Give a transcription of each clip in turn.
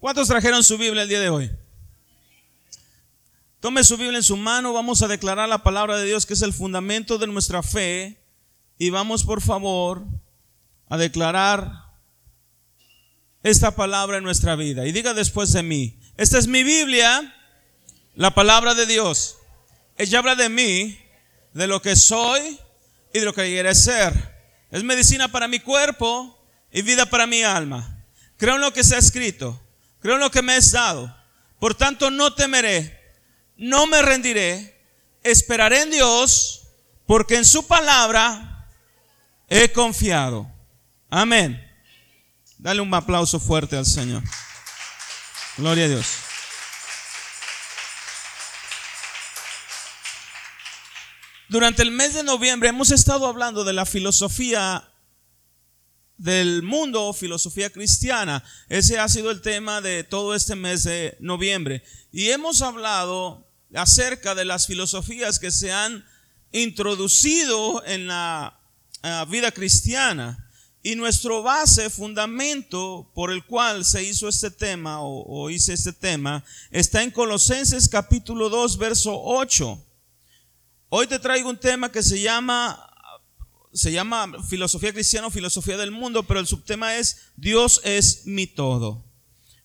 ¿Cuántos trajeron su Biblia el día de hoy? Tome su Biblia en su mano, vamos a declarar la palabra de Dios que es el fundamento de nuestra fe y vamos por favor a declarar esta palabra en nuestra vida. Y diga después de mí, esta es mi Biblia, la palabra de Dios. Ella habla de mí, de lo que soy y de lo que quiere ser. Es medicina para mi cuerpo y vida para mi alma. Creo en lo que ha escrito, creo en lo que me es dado. Por tanto, no temeré no me rendiré, esperaré en Dios, porque en su palabra he confiado. Amén. Dale un aplauso fuerte al Señor. Gloria a Dios. Durante el mes de noviembre hemos estado hablando de la filosofía del mundo, filosofía cristiana. Ese ha sido el tema de todo este mes de noviembre. Y hemos hablado acerca de las filosofías que se han introducido en la eh, vida cristiana. Y nuestro base, fundamento por el cual se hizo este tema o, o, hice este tema, está en Colosenses capítulo 2, verso 8. Hoy te traigo un tema que se llama, se llama filosofía cristiana o filosofía del mundo, pero el subtema es Dios es mi todo.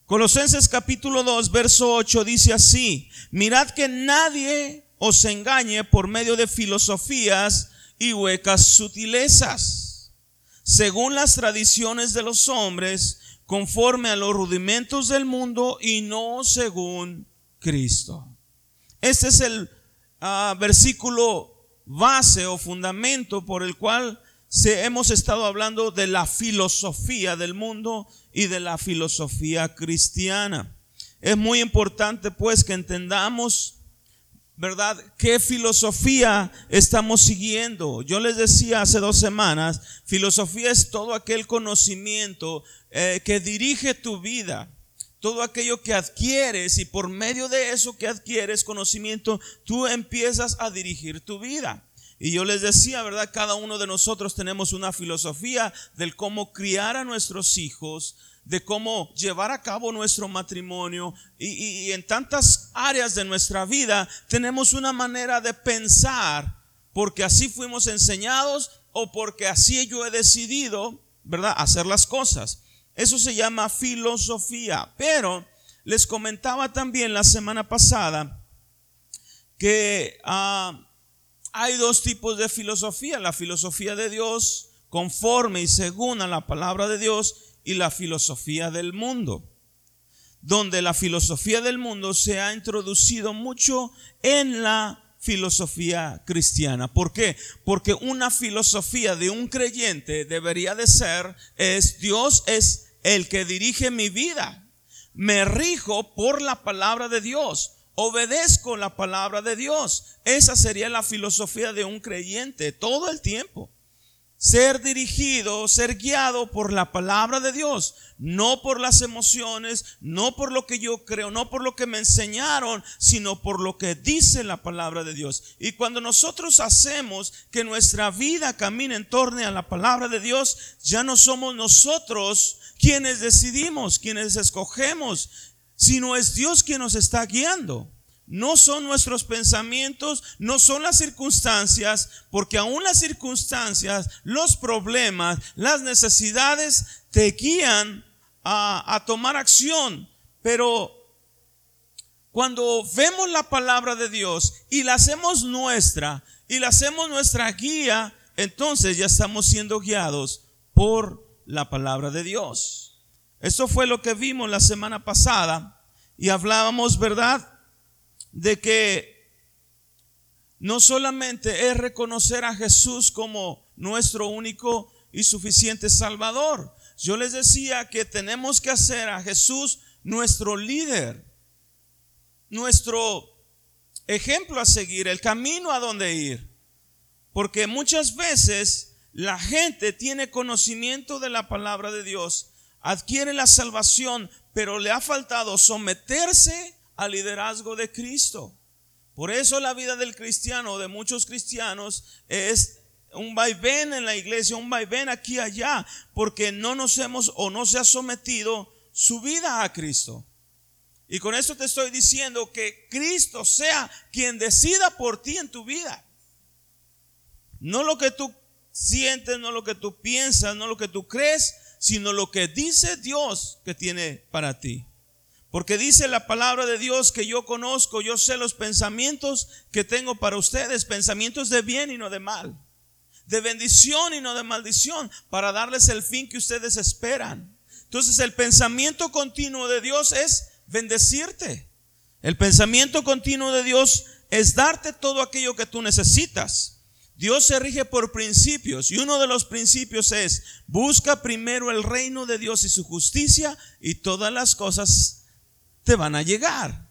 Colosenses capítulo 2, verso 8 dice así, mirad que nadie os engañe por medio de filosofías y huecas sutilezas, según las tradiciones de los hombres, conforme a los rudimentos del mundo y no según Cristo. Este es el uh, versículo base o fundamento por el cual se, hemos estado hablando de la filosofía del mundo y de la filosofía cristiana. Es muy importante pues que entendamos, ¿verdad?, qué filosofía estamos siguiendo. Yo les decía hace dos semanas, filosofía es todo aquel conocimiento eh, que dirige tu vida todo aquello que adquieres y por medio de eso que adquieres conocimiento, tú empiezas a dirigir tu vida. Y yo les decía, ¿verdad? Cada uno de nosotros tenemos una filosofía del cómo criar a nuestros hijos, de cómo llevar a cabo nuestro matrimonio y, en tantas áreas de nuestra vida tenemos una manera de pensar porque así fuimos enseñados o porque así yo he decidido, ¿verdad? Hacer las cosas. Eso se llama filosofía. Pero les comentaba también la semana pasada que... Uh, hay dos tipos de filosofía, la filosofía de Dios conforme y según a la palabra de Dios y la filosofía del mundo, donde la filosofía del mundo se ha introducido mucho en la filosofía cristiana. ¿Por qué? Porque una filosofía de un creyente debería de ser es Dios es el que dirige mi vida. Me rijo por la palabra de Dios obedezco la palabra de Dios. Esa sería la filosofía de un creyente todo el tiempo. Ser dirigido, ser guiado por la palabra de Dios, no por las emociones, no por lo que yo creo, no por lo que me enseñaron, sino por lo que dice la palabra de Dios. Y cuando nosotros hacemos que nuestra vida camine en torno a la palabra de Dios, ya no somos nosotros quienes decidimos, quienes escogemos, sino es Dios quien nos está guiando. No son nuestros pensamientos, no son las circunstancias, porque aún las circunstancias, los problemas, las necesidades te guían a, tomar acción. Pero cuando vemos la palabra de Dios y la hacemos nuestra y la hacemos nuestra guía, entonces ya estamos siendo guiados por la palabra de Dios. Eso fue lo que vimos la semana pasada y hablábamos, ¿verdad? De que no solamente es reconocer a Jesús como nuestro único y suficiente Salvador. Yo les decía que tenemos que hacer a Jesús nuestro líder, nuestro ejemplo a seguir, el camino a donde ir. Porque muchas veces la gente tiene conocimiento de la palabra de Dios, adquiere la salvación, pero le ha faltado someterse al liderazgo de Cristo. Por eso la vida del cristiano, de muchos cristianos, es un vaivén en la iglesia, un vaivén aquí allá, porque no nos hemos o no se ha sometido su vida a Cristo. Y con esto te estoy diciendo que Cristo sea quien decida por ti en tu vida. No lo que tú sientes, no lo que tú piensas, no lo que tú crees, sino lo que dice Dios que tiene para ti. Porque dice la palabra de Dios que yo conozco, yo sé los pensamientos que tengo para ustedes, pensamientos de bien y no de mal, de bendición y no de maldición, para darles el fin que ustedes esperan. Entonces el pensamiento continuo de Dios es bendecirte. El pensamiento continuo de Dios es darte todo aquello que tú necesitas. Dios se rige por principios y uno de los principios es busca primero el reino de Dios y su justicia y todas las cosas te van a llegar.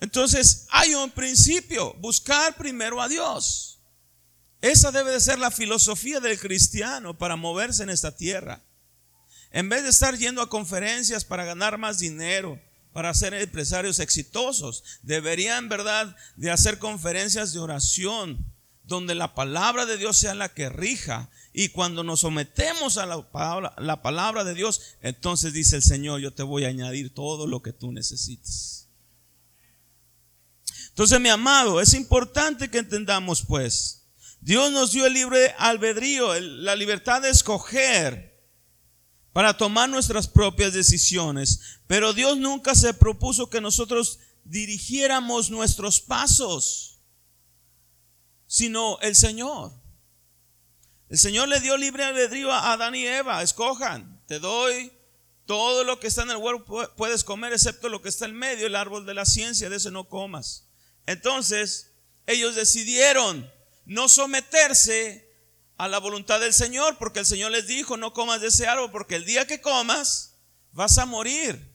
Entonces hay un principio, buscar primero a Dios. Esa debe de ser la filosofía del cristiano para moverse en esta tierra. En vez de estar yendo a conferencias para ganar más dinero, para ser empresarios exitosos, deberían, verdad, de hacer conferencias de oración, donde la palabra de Dios sea la que rija. Y cuando nos sometemos a la palabra, la palabra de Dios, entonces dice el Señor, yo te voy a añadir todo lo que tú necesites. Entonces, mi amado, es importante que entendamos pues, Dios nos dio el libre albedrío, la libertad de escoger para tomar nuestras propias decisiones, pero Dios nunca se propuso que nosotros dirigiéramos nuestros pasos sino el Señor. El Señor le dio libre albedrío a Adán y Eva, escojan, te doy todo lo que está en el huerto puedes comer excepto lo que está en medio, el árbol de la ciencia, de ese no comas. Entonces, ellos decidieron no someterse a la voluntad del Señor, porque el Señor les dijo, no comas de ese árbol, porque el día que comas vas a morir.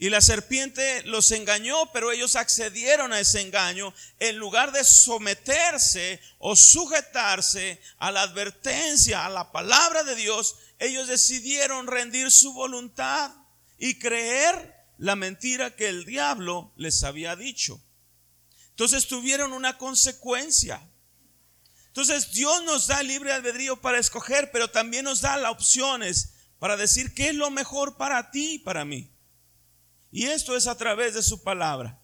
Y la serpiente los engañó, pero ellos accedieron a ese engaño en lugar de someterse o sujetarse a la advertencia, a la palabra de Dios. Ellos decidieron rendir su voluntad y creer la mentira que el diablo les había dicho. Entonces tuvieron una consecuencia. Entonces Dios nos da libre albedrío para escoger, pero también nos da las opciones para decir qué es lo mejor para ti y para mí. Y esto es a través de su palabra.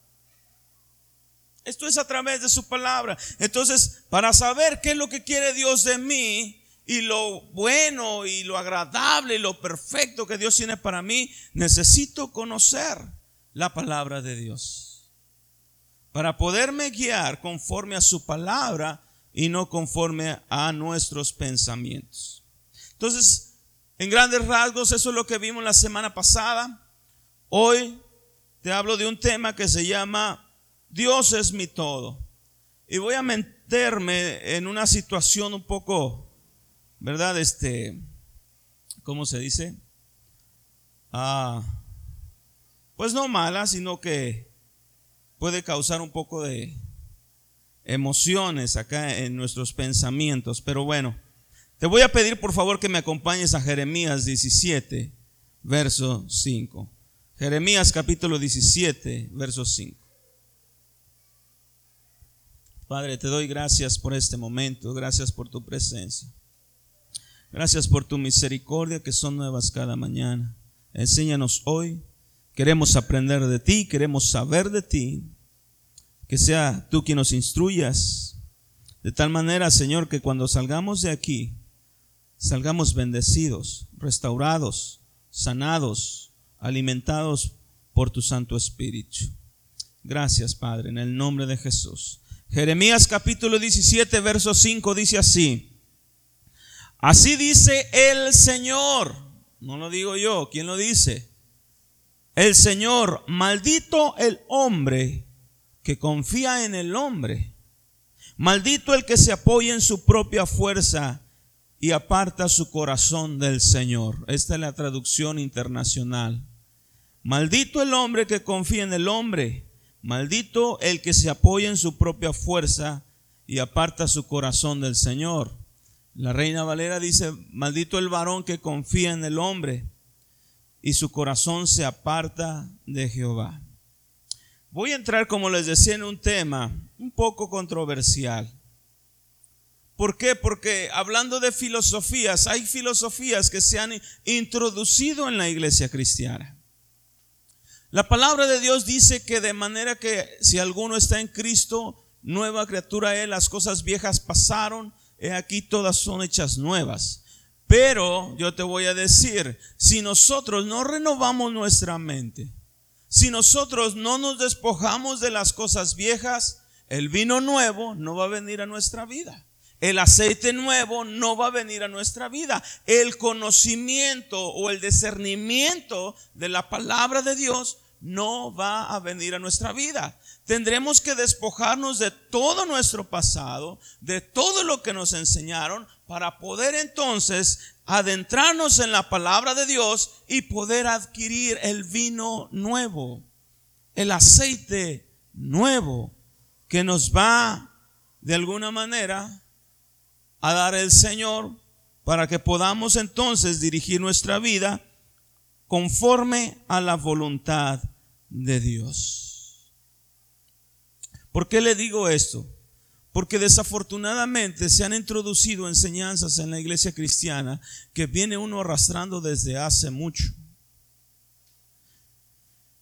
Esto es a través de su palabra. Entonces, para saber qué es lo que quiere Dios de mí y lo bueno y lo agradable y lo perfecto que Dios tiene para mí, necesito conocer la palabra de Dios. Para poderme guiar conforme a su palabra y no conforme a nuestros pensamientos. Entonces, en grandes rasgos, eso es lo que vimos la semana pasada. Hoy te hablo de un tema que se llama Dios es mi todo. Y voy a meterme en una situación un poco, ¿verdad? Este, ¿cómo se dice? Ah, pues no mala, sino que puede causar un poco de emociones acá en nuestros pensamientos. Pero bueno, te voy a pedir por favor que me acompañes a Jeremías 17, verso 5. Jeremías capítulo 17, verso 5. Padre, te doy gracias por este momento, gracias por tu presencia. Gracias por tu misericordia que son nuevas cada mañana. Enséñanos hoy. Queremos aprender de ti, queremos saber de ti. Que sea tú quien nos instruyas. De tal manera, Señor, que cuando salgamos de aquí, salgamos bendecidos, restaurados, sanados, alimentados por tu Santo Espíritu. Gracias, Padre, en el nombre de Jesús. Jeremías capítulo 17, verso 5 dice así. Así dice el Señor. No lo digo yo, ¿quién lo dice? El Señor, maldito el hombre que confía en el hombre. Maldito el que se apoya en su propia fuerza y aparta su corazón del Señor. Esta es la traducción internacional. Maldito el hombre que confía en el hombre. Maldito el que se apoya en su propia fuerza y aparta su corazón del Señor. La reina Valera dice, maldito el varón que confía en el hombre y su corazón se aparta de Jehová. Voy a entrar, como les decía, en un tema un poco controversial. ¿Por qué? Porque hablando de filosofías, hay filosofías que se han introducido en la iglesia cristiana. La palabra de Dios dice que de manera que si alguno está en Cristo, nueva criatura es, las cosas viejas pasaron, he aquí todas son hechas nuevas. Pero yo te voy a decir, si nosotros no renovamos nuestra mente, si nosotros no nos despojamos de las cosas viejas, el vino nuevo no va a venir a nuestra vida. El aceite nuevo no va a venir a nuestra vida. El conocimiento o el discernimiento de la palabra de Dios no va a venir a nuestra vida. Tendremos que despojarnos de todo nuestro pasado, de todo lo que nos enseñaron, para poder entonces adentrarnos en la palabra de Dios y poder adquirir el vino nuevo, el aceite nuevo que nos va de alguna manera a dar el Señor para que podamos entonces dirigir nuestra vida conforme a la voluntad de Dios. ¿Por qué le digo esto? Porque desafortunadamente se han introducido enseñanzas en la iglesia cristiana que viene uno arrastrando desde hace mucho.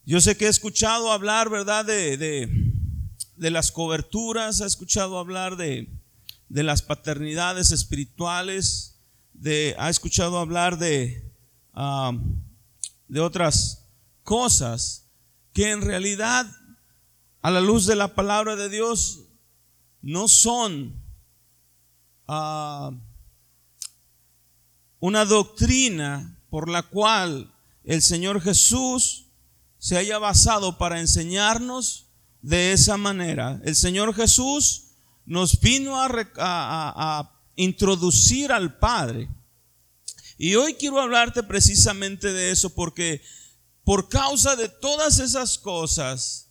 Yo sé que he escuchado hablar, ¿verdad?, de, de, las coberturas, he escuchado hablar de, de las paternidades espirituales, de, ha escuchado hablar de, ah, de otras cosas que en realidad a la luz de la palabra de Dios no son ah, una doctrina por la cual el Señor Jesús se haya basado para enseñarnos de esa manera. El Señor Jesús nos vino a, a introducir al Padre. Y hoy quiero hablarte precisamente de eso porque por causa de todas esas cosas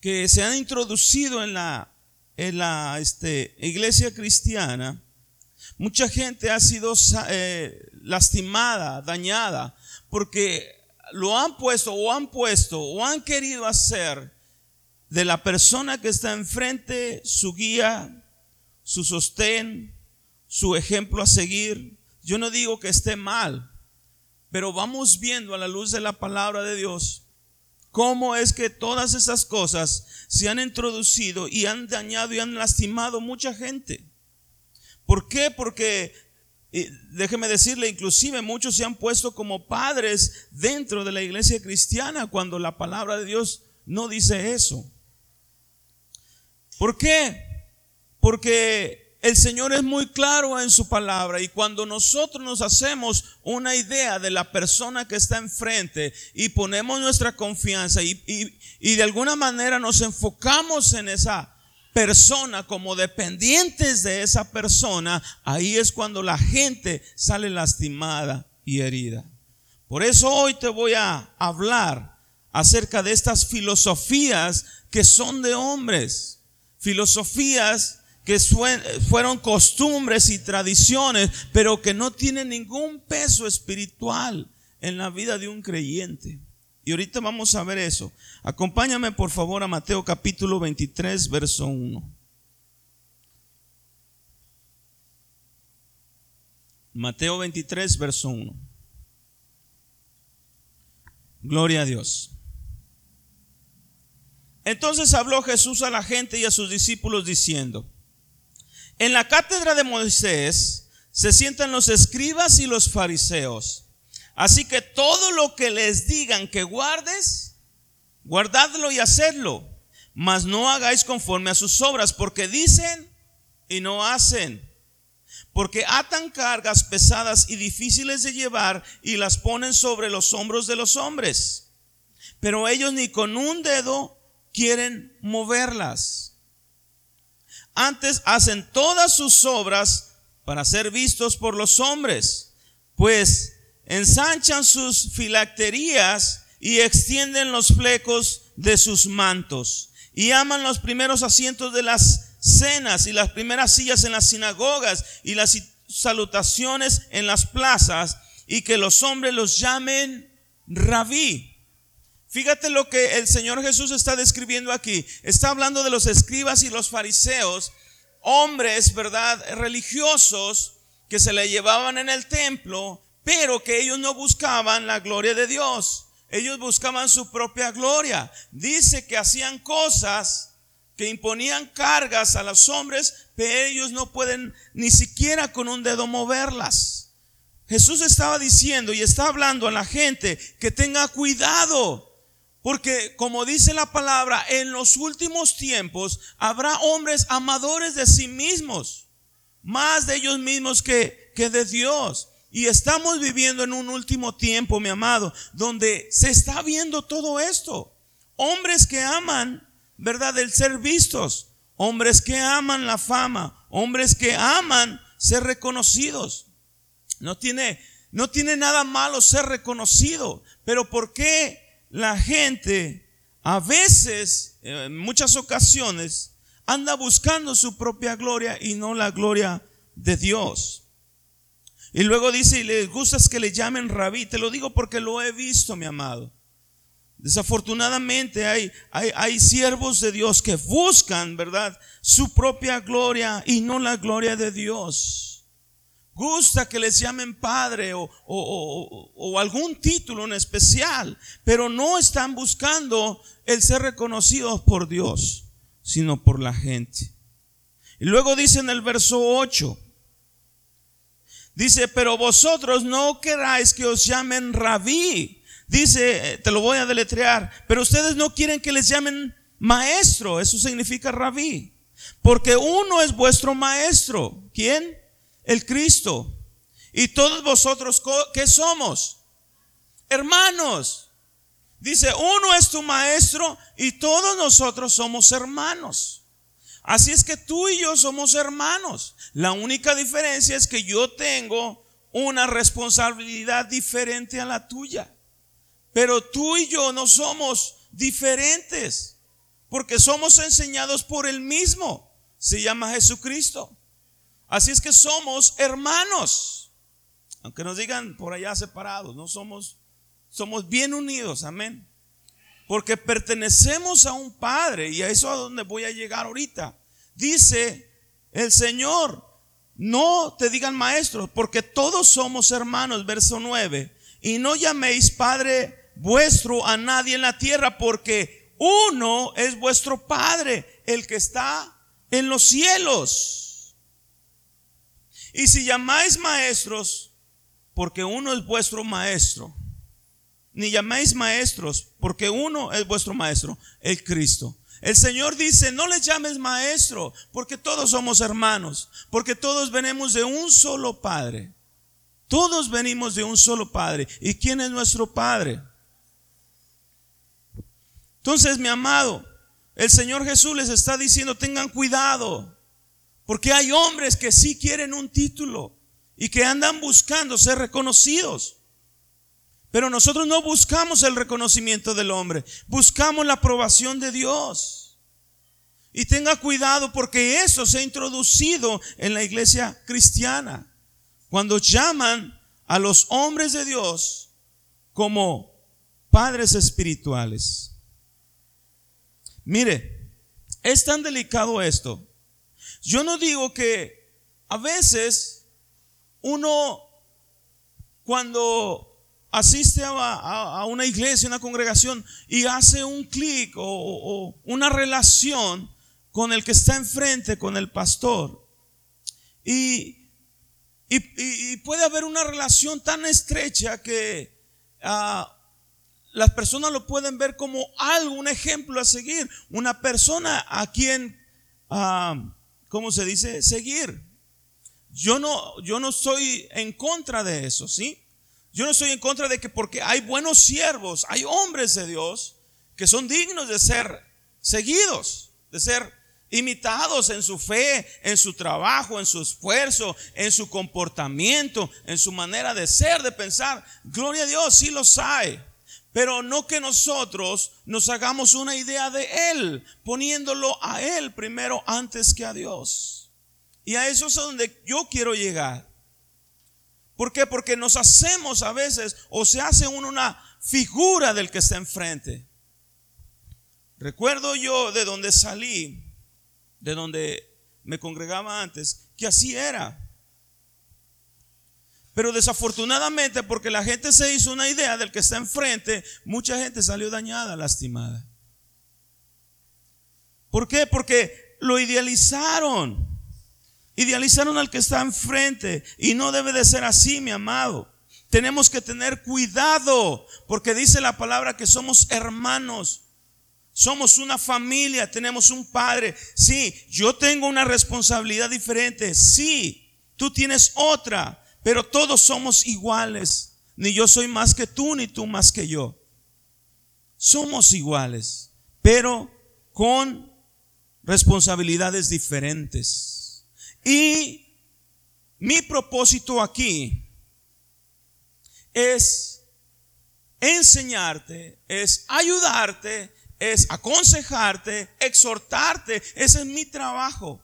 que se han introducido en la, este, iglesia cristiana, mucha gente ha sido eh, lastimada, dañada, porque lo han puesto o han puesto o han querido hacer de la persona que está enfrente su guía, su sostén, su ejemplo a seguir. Yo no digo que esté mal, pero vamos viendo a la luz de la palabra de Dios cómo es que todas esas cosas se han introducido y han dañado y han lastimado mucha gente. ¿Por qué? Porque, déjeme decirle, inclusive muchos se han puesto como padres dentro de la iglesia cristiana cuando la palabra de Dios no dice eso. ¿Por qué? Porque el Señor es muy claro en su palabra y cuando nosotros nos hacemos una idea de la persona que está enfrente y ponemos nuestra confianza y, de alguna manera nos enfocamos en esa persona como dependientes de esa persona, ahí es cuando la gente sale lastimada y herida. Por eso hoy te voy a hablar acerca de estas filosofías que son de hombres, filosofías que fueron costumbres y tradiciones, pero que no tienen ningún peso espiritual en la vida de un creyente. Y ahorita vamos a ver eso. Acompáñame por favor a Mateo capítulo 23, verso 1. Mateo 23, verso 1. Gloria a Dios. Entonces habló Jesús a la gente y a sus discípulos diciendo, en la cátedra de Moisés se sientan los escribas y los fariseos. Así que todo lo que les digan que guardes, guardadlo y hacedlo. Mas no hagáis conforme a sus obras, porque dicen y no hacen. Porque atan cargas pesadas y difíciles de llevar y las ponen sobre los hombros de los hombres. Pero ellos ni con un dedo quieren moverlas. Antes hacen todas sus obras para ser vistos por los hombres, pues ensanchan sus filacterías y extienden los flecos de sus mantos y aman los primeros asientos de las cenas y las primeras sillas en las sinagogas y las salutaciones en las plazas y que los hombres los llamen rabí. Fíjate lo que el Señor Jesús está describiendo aquí. Está hablando de los escribas y los fariseos hombres, ¿verdad? Religiosos que se le llevaban en el templo, pero que ellos no buscaban la gloria de Dios. Ellos buscaban su propia gloria. Dice que hacían cosas que imponían cargas a los hombres, pero ellos no pueden ni siquiera con un dedo moverlas. Jesús estaba diciendo y está hablando a la gente que tenga cuidado, porque como dice la palabra, en los últimos tiempos habrá hombres amadores de sí mismos, más de ellos mismos que, que de Dios. Y estamos viviendo en un último tiempo, mi amado, donde se está viendo todo esto. Hombres que aman, ¿verdad?, el ser vistos. Hombres que aman la fama. Hombres que aman ser reconocidos. No tiene, no tiene nada malo ser reconocido. Pero ¿por qué la gente a veces, en muchas ocasiones, anda buscando su propia gloria y no la gloria de Dios? Y luego dice, y les gusta que le llamen rabí. Te lo digo porque lo he visto, mi amado. Desafortunadamente hay, hay, hay, siervos de Dios que buscan, ¿verdad? Su propia gloria y no la gloria de Dios. Gusta que les llamen padre o, o, algún título en especial, pero no están buscando el ser reconocidos por Dios, sino por la gente. Y luego dice en el verso 8, Dice, pero vosotros no queráis que os llamen rabí. Dice, eh, te lo voy a deletrear, pero ustedes no quieren que les llamen maestro. Eso significa rabí. Porque uno es vuestro maestro. ¿Quién? El Cristo. Y todos vosotros, ¿qué somos? Hermanos. Dice, uno es tu maestro y todos nosotros somos hermanos. Así es que tú y yo somos hermanos. La única diferencia es que yo tengo una responsabilidad diferente a la tuya. Pero tú y yo no somos diferentes porque somos enseñados por el mismo. Se llama Jesucristo. Así es que somos hermanos. Aunque nos digan por allá separados, no somos somos bien unidos, amén. Porque pertenecemos a un Padre y a eso a donde voy a llegar ahorita. Dice el Señor, no te digan maestros, porque todos somos hermanos, verso 9. Y no llaméis Padre vuestro a nadie en la tierra, porque uno es vuestro Padre, el que está en los cielos. Y si llamáis maestros, porque uno es vuestro maestro, ni llaméis maestros, porque uno es vuestro maestro, el Cristo. El Señor dice, no le llames maestro, porque todos somos hermanos, porque todos venimos de un solo Padre. Todos venimos de un solo Padre. ¿Y quién es nuestro Padre? Entonces, mi amado, el Señor Jesús les está diciendo, tengan cuidado, porque hay hombres que sí quieren un título y que andan buscando ser reconocidos. Pero nosotros no buscamos el reconocimiento del hombre, buscamos la aprobación de Dios. Y tenga cuidado porque eso se ha introducido en la iglesia cristiana. Cuando llaman a los hombres de Dios como padres espirituales. Mire, es tan delicado esto. Yo no digo que a veces uno cuando asiste a, una iglesia, una congregación y hace un clic o, una relación con el que está enfrente, con el pastor. Y, puede haber una relación tan estrecha que ah, las personas lo pueden ver como algo, un ejemplo a seguir, una persona a quien, ah, ¿cómo se dice? Seguir. Yo no, yo no estoy en contra de eso, ¿sí? Yo no estoy en contra de que porque hay buenos siervos, hay hombres de Dios que son dignos de ser seguidos, de ser imitados en su fe, en su trabajo, en su esfuerzo, en su comportamiento, en su manera de ser, de pensar. Gloria a Dios, sí los hay. Pero no que nosotros nos hagamos una idea de Él, poniéndolo a Él primero antes que a Dios. Y a eso es donde yo quiero llegar. ¿Por qué? Porque nos hacemos a veces o se hace una figura del que está enfrente. Recuerdo yo de donde salí, de donde me congregaba antes, que así era. Pero desafortunadamente, porque la gente se hizo una idea del que está enfrente, mucha gente salió dañada, lastimada. ¿Por qué? Porque lo idealizaron. Idealizaron al que está enfrente. Y no debe de ser así, mi amado. Tenemos que tener cuidado, porque dice la palabra que somos hermanos. Somos una familia, tenemos un padre. Sí, yo tengo una responsabilidad diferente. Sí, tú tienes otra, pero todos somos iguales. Ni yo soy más que tú, ni tú más que yo. Somos iguales, pero con responsabilidades diferentes. Y mi propósito aquí es enseñarte, es ayudarte es aconsejarte, exhortarte. Ese es mi trabajo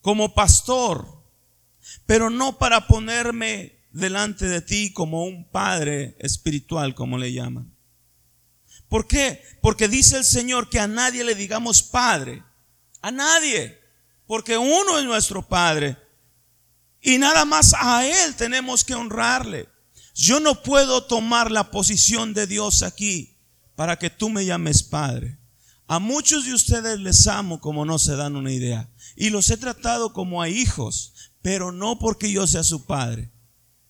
como pastor. Pero no para ponerme delante de ti como un padre espiritual, como le llaman. ¿Por qué? Porque dice el Señor que a nadie le digamos padre. A nadie. Porque uno es nuestro padre. Y nada más a Él tenemos que honrarle. Yo no puedo tomar la posición de Dios aquí para que tú me llames Padre. A muchos de ustedes les amo como no se dan una idea. Y los he tratado como a hijos, pero no porque yo sea su padre,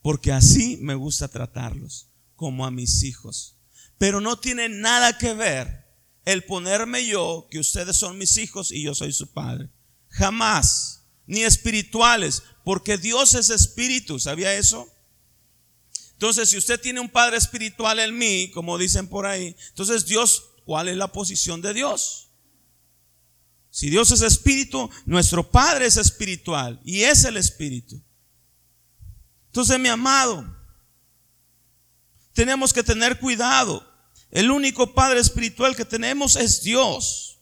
porque así me gusta tratarlos, como a mis hijos. Pero no tiene nada que ver el ponerme yo, que ustedes son mis hijos y yo soy su padre. Jamás, ni espirituales, porque Dios es espíritu, ¿sabía eso? Entonces, si usted tiene un Padre espiritual en mí, como dicen por ahí, entonces Dios, ¿cuál es la posición de Dios? Si Dios es espíritu, nuestro Padre es espiritual y es el espíritu. Entonces, mi amado, tenemos que tener cuidado. El único Padre espiritual que tenemos es Dios.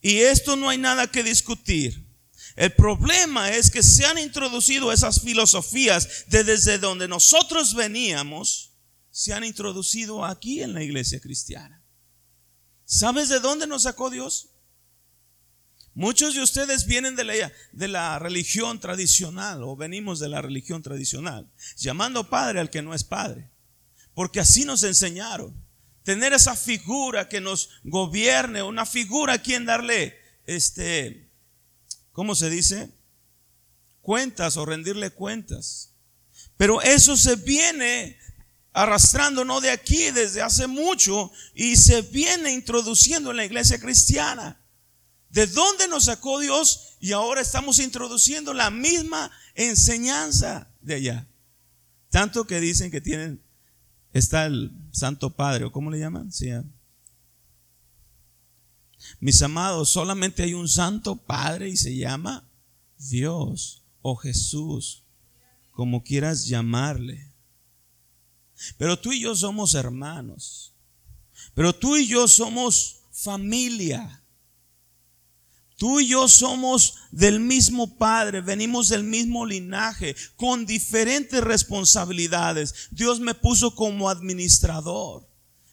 Y esto no hay nada que discutir. El problema es que se han introducido esas filosofías de desde donde nosotros veníamos, se han introducido aquí en la iglesia cristiana. ¿Sabes de dónde nos sacó Dios? Muchos de ustedes vienen de la, de la religión tradicional o venimos de la religión tradicional, llamando padre al que no es padre, porque así nos enseñaron. Tener esa figura que nos gobierne, una figura a quien darle este ¿cómo se dice? Cuentas o rendirle cuentas. Pero eso se viene arrastrando no de aquí desde hace mucho y se viene introduciendo en la iglesia cristiana. ¿De dónde nos sacó Dios? Y ahora estamos introduciendo la misma enseñanza de allá. Tanto que dicen que tienen, está el Santo Padre, o cómo le llaman? Sí, mis amados, solamente hay un santo Padre y se llama Dios o Jesús, como quieras llamarle. Pero tú y yo somos hermanos. Pero tú y yo somos familia. Tú y yo somos del mismo Padre, venimos del mismo linaje, con diferentes responsabilidades. Dios me puso como administrador,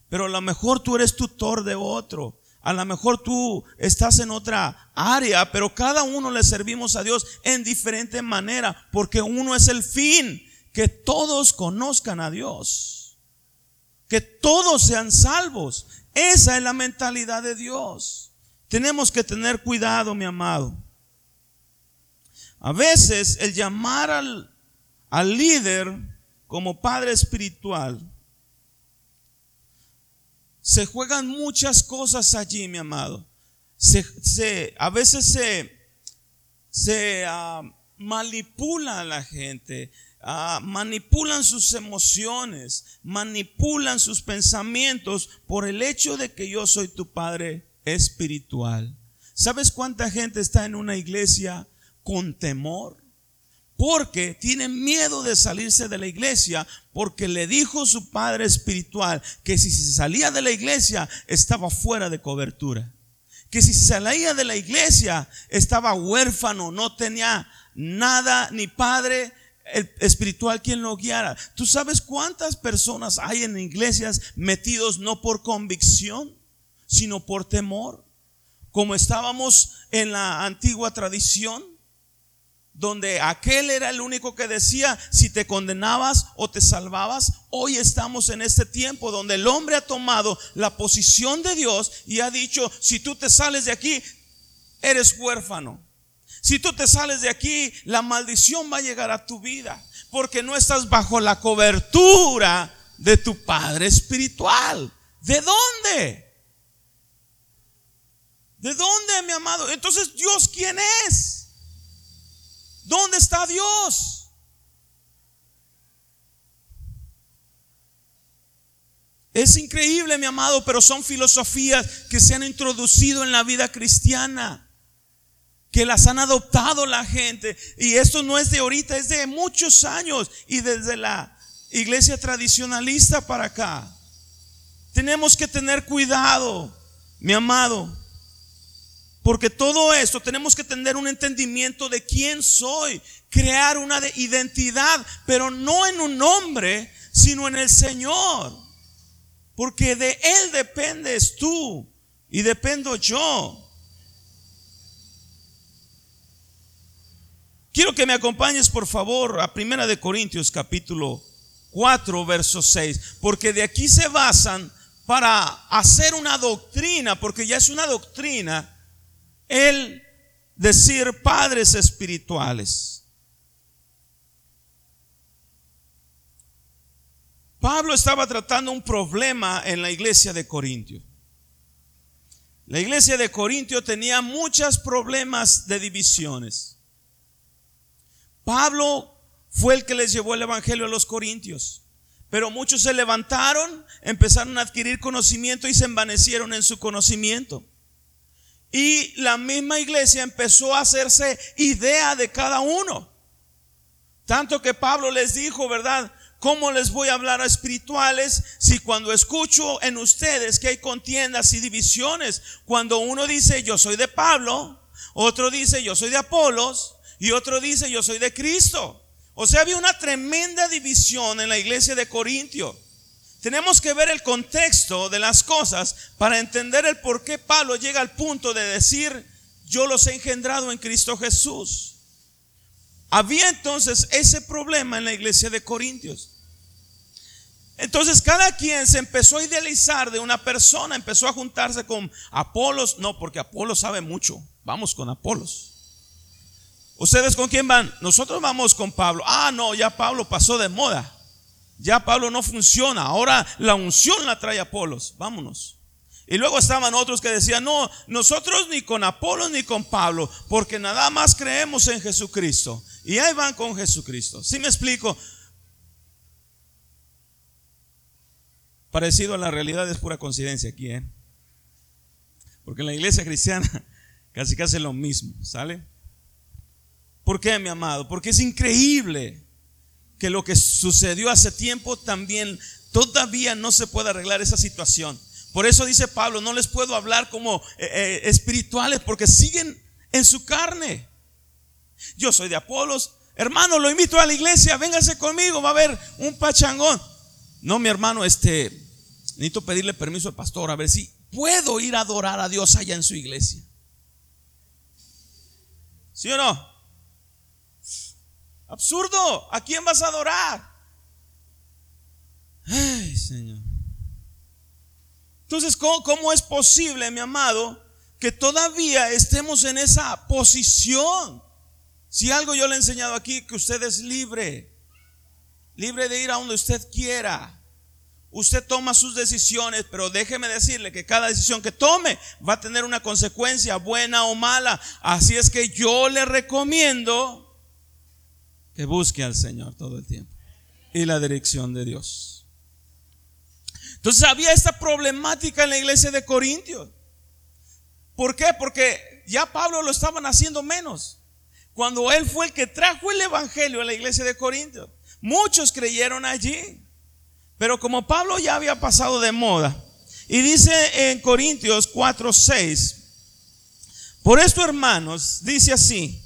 pero a lo mejor tú eres tutor de otro. A lo mejor tú estás en otra área, pero cada uno le servimos a Dios en diferente manera, porque uno es el fin, que todos conozcan a Dios, que todos sean salvos. Esa es la mentalidad de Dios. Tenemos que tener cuidado, mi amado. A veces el llamar al, al líder como padre espiritual se juegan muchas cosas allí, mi amado. Se, a veces se, se ah, manipula a la gente, ah, manipulan sus emociones, manipulan sus pensamientos por el hecho de que yo soy tu Padre espiritual. ¿Sabes cuánta gente está en una iglesia con temor? porque tiene miedo de salirse de la iglesia, porque le dijo su padre espiritual que si se salía de la iglesia estaba fuera de cobertura, que si se salía de la iglesia estaba huérfano, no tenía nada, ni padre espiritual quien lo guiara. ¿Tú sabes cuántas personas hay en iglesias metidos no por convicción, sino por temor? Como estábamos en la antigua tradición donde aquel era el único que decía si te condenabas o te salvabas. Hoy estamos en este tiempo donde el hombre ha tomado la posición de Dios y ha dicho, si tú te sales de aquí, eres huérfano. Si tú te sales de aquí, la maldición va a llegar a tu vida, porque no estás bajo la cobertura de tu Padre Espiritual. ¿De dónde? ¿De dónde, mi amado? Entonces, ¿Dios quién es? ¿Dónde está Dios? Es increíble, mi amado, pero son filosofías que se han introducido en la vida cristiana, que las han adoptado la gente. Y esto no es de ahorita, es de muchos años y desde la iglesia tradicionalista para acá. Tenemos que tener cuidado, mi amado. Porque todo esto tenemos que tener un entendimiento de quién soy, crear una identidad, pero no en un nombre, sino en el Señor. Porque de Él dependes tú y dependo yo. Quiero que me acompañes por favor a Primera de Corintios capítulo 4 verso 6, porque de aquí se basan para hacer una doctrina, porque ya es una doctrina el decir padres espirituales. Pablo estaba tratando un problema en la iglesia de Corintio. La iglesia de Corintio tenía muchos problemas de divisiones. Pablo fue el que les llevó el evangelio a los corintios. Pero muchos se levantaron, empezaron a adquirir conocimiento y se envanecieron en su conocimiento. Y la misma iglesia empezó a hacerse idea de cada uno. Tanto que Pablo les dijo, ¿verdad? ¿Cómo les voy a hablar a espirituales si cuando escucho en ustedes que hay contiendas y divisiones? Cuando uno dice yo soy de Pablo, otro dice yo soy de Apolos y otro dice yo soy de Cristo. O sea, había una tremenda división en la iglesia de Corintio. Tenemos que ver el contexto de las cosas para entender el por qué Pablo llega al punto de decir, yo los he engendrado en Cristo Jesús. Había entonces ese problema en la iglesia de Corintios. Entonces cada quien se empezó a idealizar de una persona, empezó a juntarse con Apolos, no, porque Apolos sabe mucho, vamos con Apolos. ¿Ustedes con quién van? Nosotros vamos con Pablo. Ah, no, ya Pablo pasó de moda. Ya Pablo no funciona. Ahora la unción la trae Apolos. Vámonos. Y luego estaban otros que decían, no, nosotros ni con Apolos ni con Pablo, porque nada más creemos en Jesucristo. Y ahí van con Jesucristo. ¿Sí me explico? Parecido a la realidad es pura coincidencia aquí, ¿eh? Porque en la iglesia cristiana casi casi lo mismo, ¿sale? ¿Por qué, mi amado? Porque es increíble que lo que sucedió hace tiempo también todavía no se puede arreglar esa situación. Por eso dice Pablo, no les puedo hablar como eh, eh, espirituales porque siguen en su carne. Yo soy de Apolos. Hermano, lo invito a la iglesia, véngase conmigo, va a haber un pachangón. No, mi hermano, este, necesito pedirle permiso al pastor a ver si puedo ir a adorar a Dios allá en su iglesia. ¿Sí o no? Absurdo. ¿A quién vas a adorar? Ay, Señor. Entonces, ¿cómo, es posible, mi amado, que todavía estemos en esa posición? Si algo yo le he enseñado aquí, que usted es libre, libre de ir a donde usted quiera. Usted toma sus decisiones, pero déjeme decirle que cada decisión que tome va a tener una consecuencia, buena o mala. Así es que yo le recomiendo que busque al Señor todo el tiempo y la dirección de Dios. Entonces había esta problemática en la iglesia de Corintios. ¿Por qué? Porque ya Pablo lo estaban haciendo menos. Cuando él fue el que trajo el evangelio a la iglesia de Corintios, muchos creyeron allí. Pero como Pablo ya había pasado de moda, y dice en Corintios 4, 6, por esto hermanos, dice así,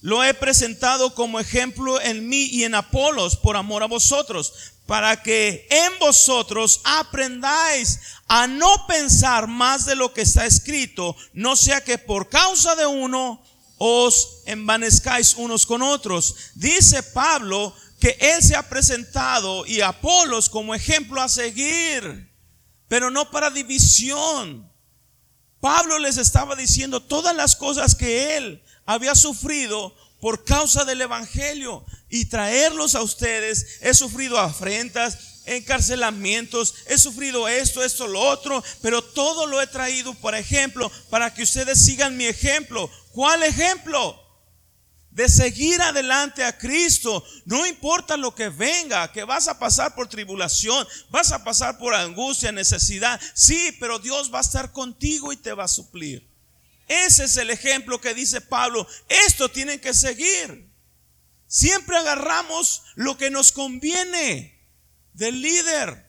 lo he presentado como ejemplo en mí y en Apolos por amor a vosotros, para que en vosotros aprendáis a no pensar más de lo que está escrito, no sea que por causa de uno os envanezcáis unos con otros. Dice Pablo que él se ha presentado y Apolos como ejemplo a seguir, pero no para división. Pablo les estaba diciendo todas las cosas que él había sufrido por causa del Evangelio y traerlos a ustedes. He sufrido afrentas, encarcelamientos, he sufrido esto, esto, lo otro, pero todo lo he traído por ejemplo para que ustedes sigan mi ejemplo. ¿Cuál ejemplo? De seguir adelante a Cristo. No importa lo que venga, que vas a pasar por tribulación, vas a pasar por angustia, necesidad. Sí, pero Dios va a estar contigo y te va a suplir. Ese es el ejemplo que dice Pablo. Esto tienen que seguir. Siempre agarramos lo que nos conviene del líder,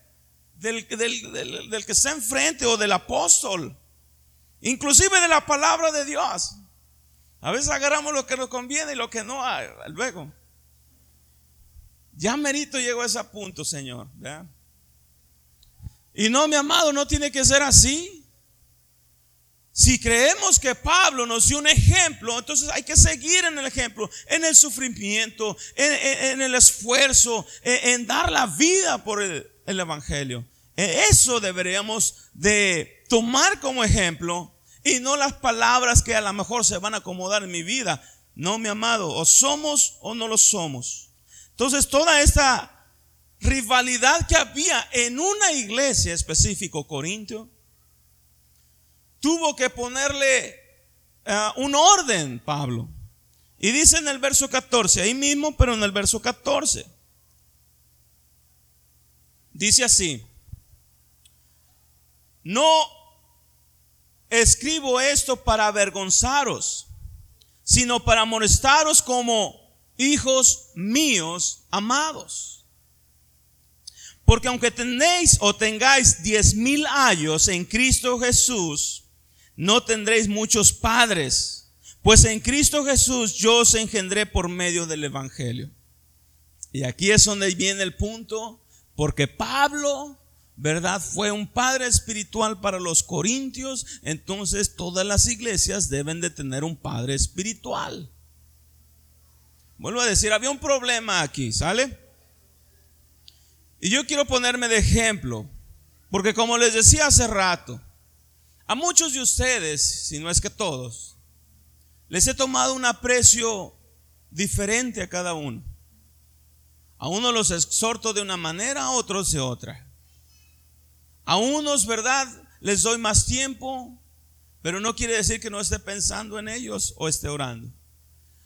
del, que está enfrente o del apóstol, inclusive de la palabra de Dios. A veces agarramos lo que nos conviene y lo que no, ah, luego. Ya merito llegó a ese punto, Señor. Y no, mi amado, no tiene que ser así. Si creemos que Pablo nos dio un ejemplo, entonces hay que seguir en el ejemplo, en el sufrimiento, en, el esfuerzo, en, dar la vida por el, el Evangelio. Eso deberíamos de tomar como ejemplo y no las palabras que a lo mejor se van a acomodar en mi vida. No, mi amado, o somos o no lo somos. Entonces toda esta rivalidad que había en una iglesia específico, Corintio, tuvo que ponerle eh, un orden, Pablo. Y dice en el verso 14, ahí mismo, pero en el verso 14. Dice así, no escribo esto para avergonzaros, sino para molestaros como hijos míos amados. Porque aunque tenéis o tengáis diez mil años en Cristo Jesús, no tendréis muchos padres, pues en Cristo Jesús yo os engendré por medio del Evangelio. Y aquí es donde viene el punto, porque Pablo, ¿verdad? Fue un padre espiritual para los corintios, entonces todas las iglesias deben de tener un padre espiritual. Vuelvo a decir, había un problema aquí, ¿sale? Y yo quiero ponerme de ejemplo, porque como les decía hace rato, a muchos de ustedes, si no es que todos, les he tomado un aprecio diferente a cada uno. A unos los exhorto de una manera, a otros de otra. A unos, ¿verdad? Les doy más tiempo, pero no quiere decir que no esté pensando en ellos o esté orando.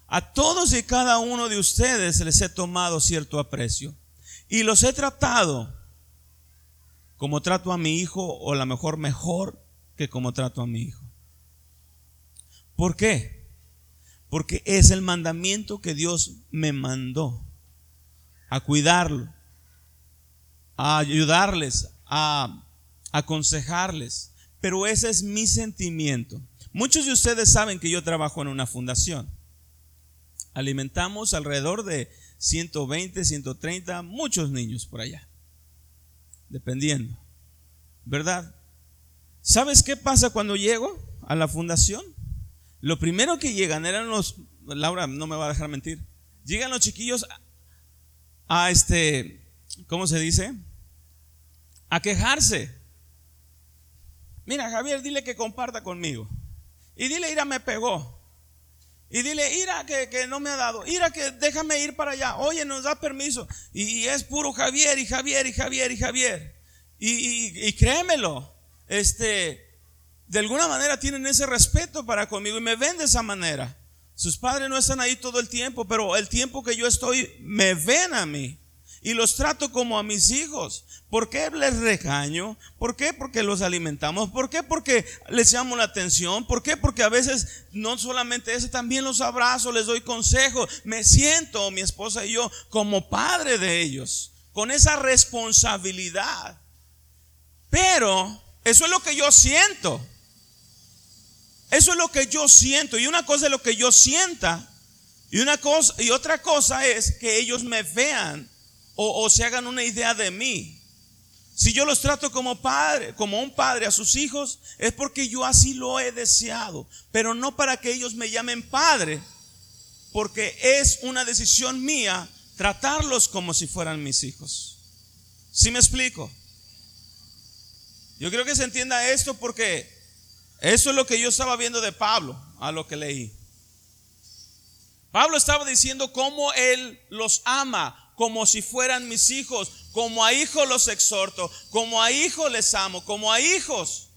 A todos y cada uno de ustedes les he tomado cierto aprecio y los he tratado como trato a mi hijo o a lo mejor mejor que como trato a mi hijo. ¿Por qué? Porque es el mandamiento que Dios me mandó a cuidarlo, a ayudarles, a aconsejarles. Pero ese es mi sentimiento. Muchos de ustedes saben que yo trabajo en una fundación. Alimentamos alrededor de 120, 130, muchos niños por allá. Dependiendo. ¿Verdad? ¿Sabes qué pasa cuando llego a la fundación? Lo primero que llegan eran los, Laura no me va a dejar mentir, llegan los chiquillos a, este, ¿cómo se dice? A quejarse. Mira, Javier, dile que comparta conmigo. Y dile, Ira me pegó. Y dile, Ira que, que, no me ha dado. Ira que déjame ir para allá. Oye, nos da permiso. Y, es puro Javier y Javier y Javier y Javier. y, y créemelo este, de alguna manera tienen ese respeto para conmigo y me ven de esa manera. Sus padres no están ahí todo el tiempo, pero el tiempo que yo estoy, me ven a mí. Y los trato como a mis hijos. ¿Por qué les regaño? ¿Por qué? Porque los alimentamos. ¿Por qué? Porque les llamo la atención. ¿Por qué? Porque a veces no solamente eso, también los abrazo, les doy consejo. Me siento, mi esposa y yo, como padre de ellos, con esa responsabilidad. Pero eso es lo que yo siento. Eso es lo que yo siento. Y una cosa es lo que yo sienta. Y, una cosa, y otra cosa es que ellos me vean o, se hagan una idea de mí. Si yo los trato como padre, como un padre a sus hijos, es porque yo así lo he deseado, pero no para que ellos me llamen padre, porque es una decisión mía tratarlos como si fueran mis hijos. ¿Sí me explico? Yo creo que se entienda esto porque eso es lo que yo estaba viendo de Pablo a lo que leí. Pablo estaba diciendo cómo él los ama como si fueran mis hijos, como a hijos los exhorto, como a hijos les amo, como a hijos.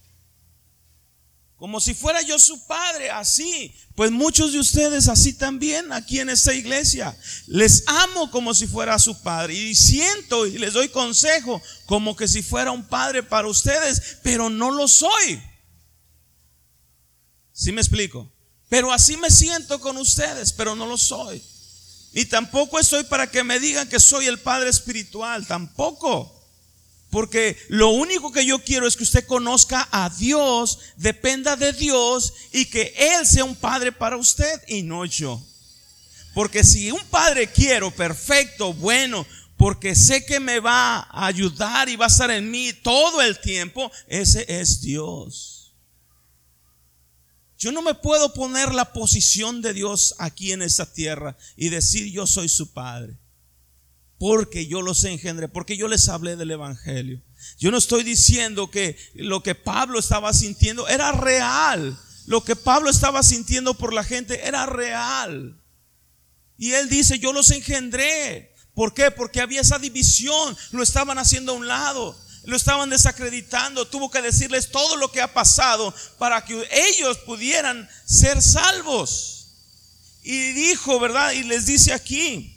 Como si fuera yo su padre, así. Pues muchos de ustedes así también aquí en esta iglesia. Les amo como si fuera su padre. Y siento y les doy consejo como que si fuera un padre para ustedes, pero no lo soy. ¿Sí me explico? Pero así me siento con ustedes, pero no lo soy. Y tampoco estoy para que me digan que soy el padre espiritual, tampoco. Porque lo único que yo quiero es que usted conozca a Dios, dependa de Dios y que Él sea un padre para usted y no yo. Porque si un padre quiero, perfecto, bueno, porque sé que me va a ayudar y va a estar en mí todo el tiempo, ese es Dios. Yo no me puedo poner la posición de Dios aquí en esta tierra y decir yo soy su padre porque yo los engendré, porque yo les hablé del Evangelio. Yo no estoy diciendo que lo que Pablo estaba sintiendo era real. Lo que Pablo estaba sintiendo por la gente era real. Y él dice, yo los engendré. ¿Por qué? Porque había esa división. Lo estaban haciendo a un lado. Lo estaban desacreditando. Tuvo que decirles todo lo que ha pasado para que ellos pudieran ser salvos. Y dijo, ¿verdad? Y les dice aquí,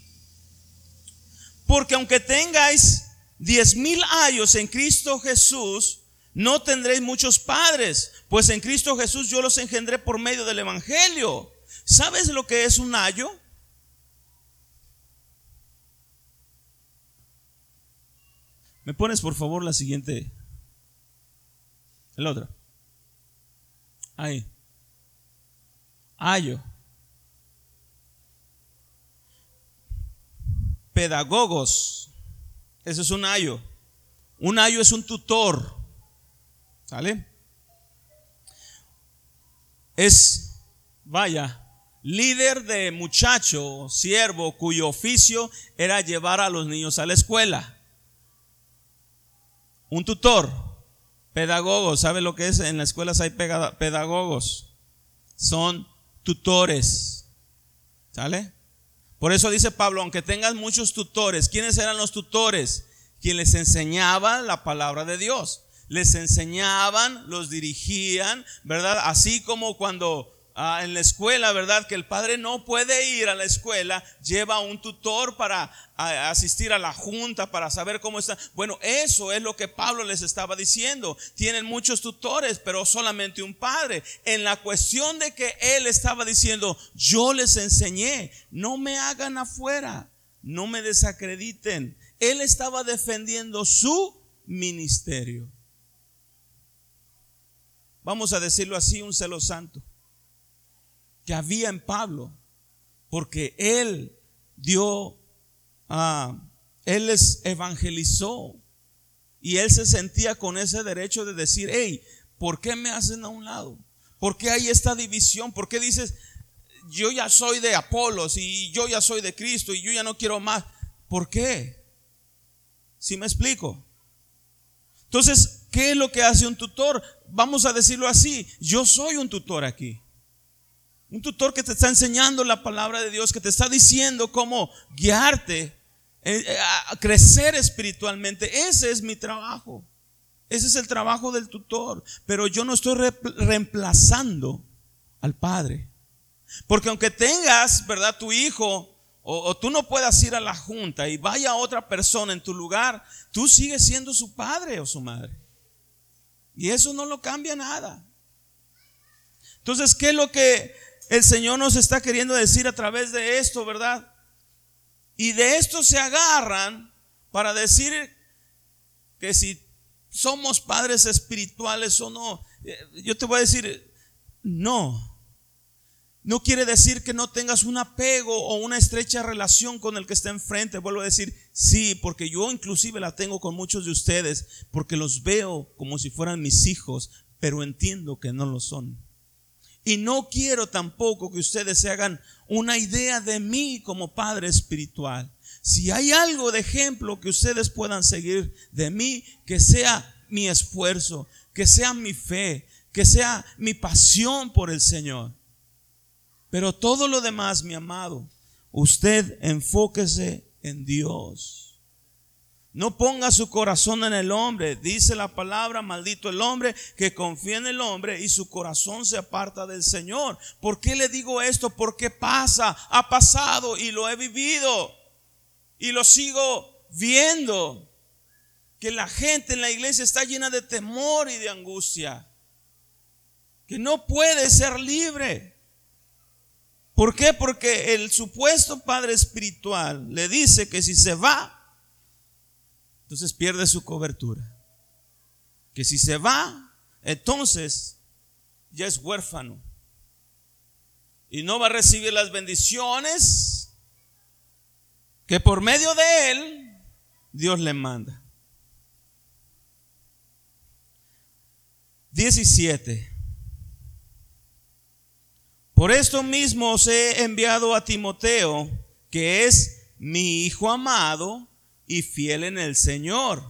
porque aunque tengáis diez mil años en Cristo Jesús, no tendréis muchos padres, pues en Cristo Jesús yo los engendré por medio del Evangelio. ¿Sabes lo que es un ayo? ¿Me pones por favor la siguiente? El otro. Ahí. Ayo. Pedagogos. Ese es un ayo. Un ayo es un tutor. ¿Sale? Es, vaya, líder de muchacho, siervo, cuyo oficio era llevar a los niños a la escuela. Un tutor, pedagogo, ¿sabe lo que es? En las escuelas hay pedagogos. Son tutores. ¿Sale? Por eso dice Pablo, aunque tengas muchos tutores, ¿quiénes eran los tutores? Quien les enseñaba la palabra de Dios. Les enseñaban, los dirigían, ¿verdad? Así como cuando Ah, en la escuela, ¿verdad? Que el padre no puede ir a la escuela, lleva un tutor para asistir a la junta, para saber cómo está. Bueno, eso es lo que Pablo les estaba diciendo. Tienen muchos tutores, pero solamente un padre. En la cuestión de que él estaba diciendo, yo les enseñé, no me hagan afuera, no me desacrediten. Él estaba defendiendo su ministerio. Vamos a decirlo así, un celo santo que había en Pablo, porque él dio, ah, él les evangelizó y él se sentía con ese derecho de decir, hey, ¿por qué me hacen a un lado? ¿Por qué hay esta división? ¿Por qué dices, yo ya soy de Apolos y yo ya soy de Cristo y yo ya no quiero más? ¿Por qué? Si me explico? Entonces, ¿qué es lo que hace un tutor? Vamos a decirlo así, yo soy un tutor aquí. Un tutor que te está enseñando la palabra de Dios, que te está diciendo cómo guiarte eh, eh, a crecer espiritualmente. Ese es mi trabajo. Ese es el trabajo del tutor. Pero yo no estoy reemplazando al padre. Porque aunque tengas, ¿verdad? Tu hijo o, o, tú no puedas ir a la junta y vaya otra persona en tu lugar, tú sigues siendo su padre o su madre. Y eso no lo cambia nada. Entonces, ¿qué es lo que el Señor nos está queriendo decir a través de esto, ¿verdad? Y de esto se agarran para decir que si somos padres espirituales o no. Eh, yo te voy a decir, no. no quiere decir que no tengas un apego o una estrecha relación con el que está enfrente. Vuelvo a decir, sí, porque yo inclusive la tengo con muchos de ustedes, porque los veo como si fueran mis hijos, pero entiendo que no lo son. Y no quiero tampoco que ustedes se hagan una idea de mí como padre espiritual. Si hay algo de ejemplo que ustedes puedan seguir de mí, que sea mi esfuerzo, que sea mi fe, que sea mi pasión por el Señor. Pero todo lo demás, mi amado, usted enfóquese en Dios. No ponga su corazón en el hombre. Dice la palabra, maldito el hombre que confía en el hombre y su corazón se aparta del Señor. ¿Por qué le digo esto? Porque pasa, ha pasado y lo he vivido. Y lo sigo viendo. Que la gente en la iglesia está llena de temor y de angustia. Que no puede ser libre. ¿Por qué? Porque el supuesto padre espiritual le dice que si se va, entonces pierde su cobertura. Que si se va, entonces ya es huérfano. Y no va a recibir las bendiciones que por medio de él Dios le manda. 17. Por esto mismo os he enviado a Timoteo, que es mi hijo amado, y fiel en el Señor.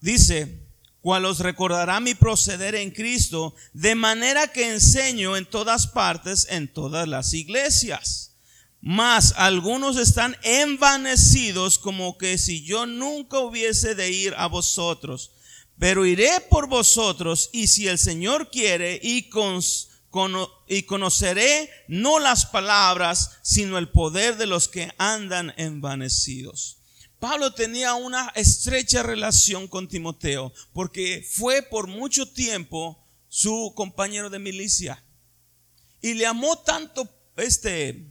Dice, cual os recordará mi proceder en Cristo, de manera que enseño en todas partes, en todas las iglesias. Mas algunos están envanecidos como que si yo nunca hubiese de ir a vosotros. Pero iré por vosotros y si el Señor quiere y con y conoceré no las palabras, sino el poder de los que andan envanecidos. Pablo tenía una estrecha relación con Timoteo porque fue por mucho tiempo su compañero de milicia. Y le amó tanto este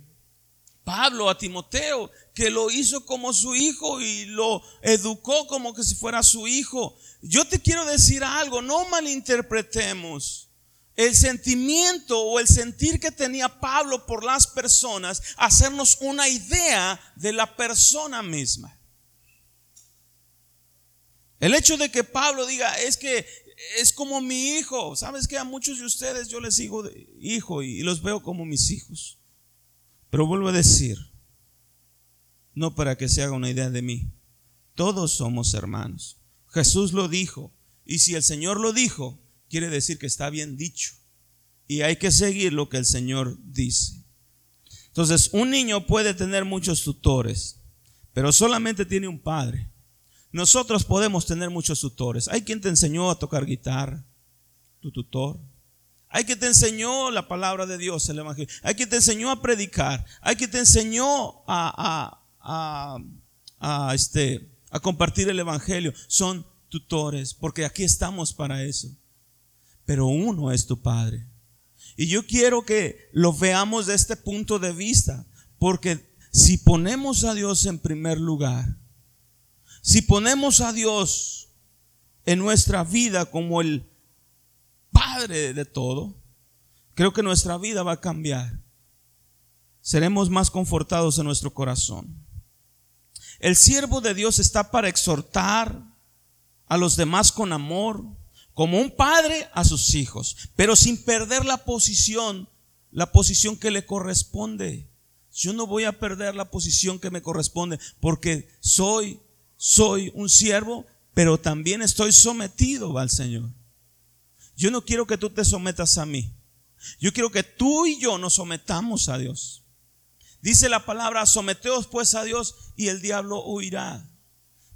Pablo a Timoteo que lo hizo como su hijo y lo educó como que si fuera su hijo. Yo te quiero decir algo, no malinterpretemos el sentimiento o el sentir que tenía Pablo por las personas, hacernos una idea de la persona misma. El hecho de que Pablo diga, es que es como mi hijo, sabes que a muchos de ustedes yo les digo hijo y los veo como mis hijos. Pero vuelvo a decir, no para que se haga una idea de mí, todos somos hermanos. Jesús lo dijo, y si el Señor lo dijo, quiere decir que está bien dicho. Y hay que seguir lo que el Señor dice. Entonces, un niño puede tener muchos tutores, pero solamente tiene un padre. Nosotros podemos tener muchos tutores. Hay quien te enseñó a tocar guitarra, tu tutor. Hay quien te enseñó la palabra de Dios, el Evangelio. Hay quien te enseñó a predicar. Hay quien te enseñó a, a, a, este, a compartir el Evangelio. Son tutores, porque aquí estamos para eso pero uno es tu Padre. Y yo quiero que lo veamos de este punto de vista, porque si ponemos a Dios en primer lugar, si ponemos a Dios en nuestra vida como el Padre de todo, creo que nuestra vida va a cambiar. Seremos más confortados en nuestro corazón. El siervo de Dios está para exhortar a los demás con amor, como un padre a sus hijos, pero sin perder la posición, la posición que le corresponde. Yo no voy a perder la posición que me corresponde porque soy soy un siervo, pero también estoy sometido al Señor. Yo no quiero que tú te sometas a mí. Yo quiero que tú y yo nos sometamos a Dios. Dice la palabra, someteos pues a Dios y el diablo huirá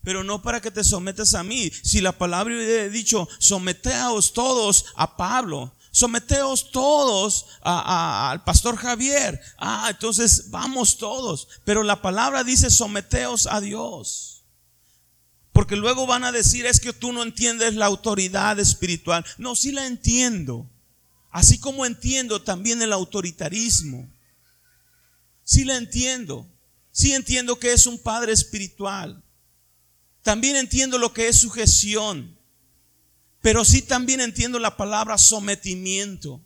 pero no para que te sometas a mí. Si la palabra hubiera dicho, someteos todos a Pablo, someteos todos al pastor Javier, ah, entonces vamos todos. Pero la palabra dice, someteos a Dios. Porque luego van a decir, es que tú no entiendes la autoridad espiritual. No, sí la entiendo. Así como entiendo también el autoritarismo. Sí la entiendo. Sí entiendo que es un padre espiritual. También entiendo lo que es sujeción, pero sí también entiendo la palabra sometimiento.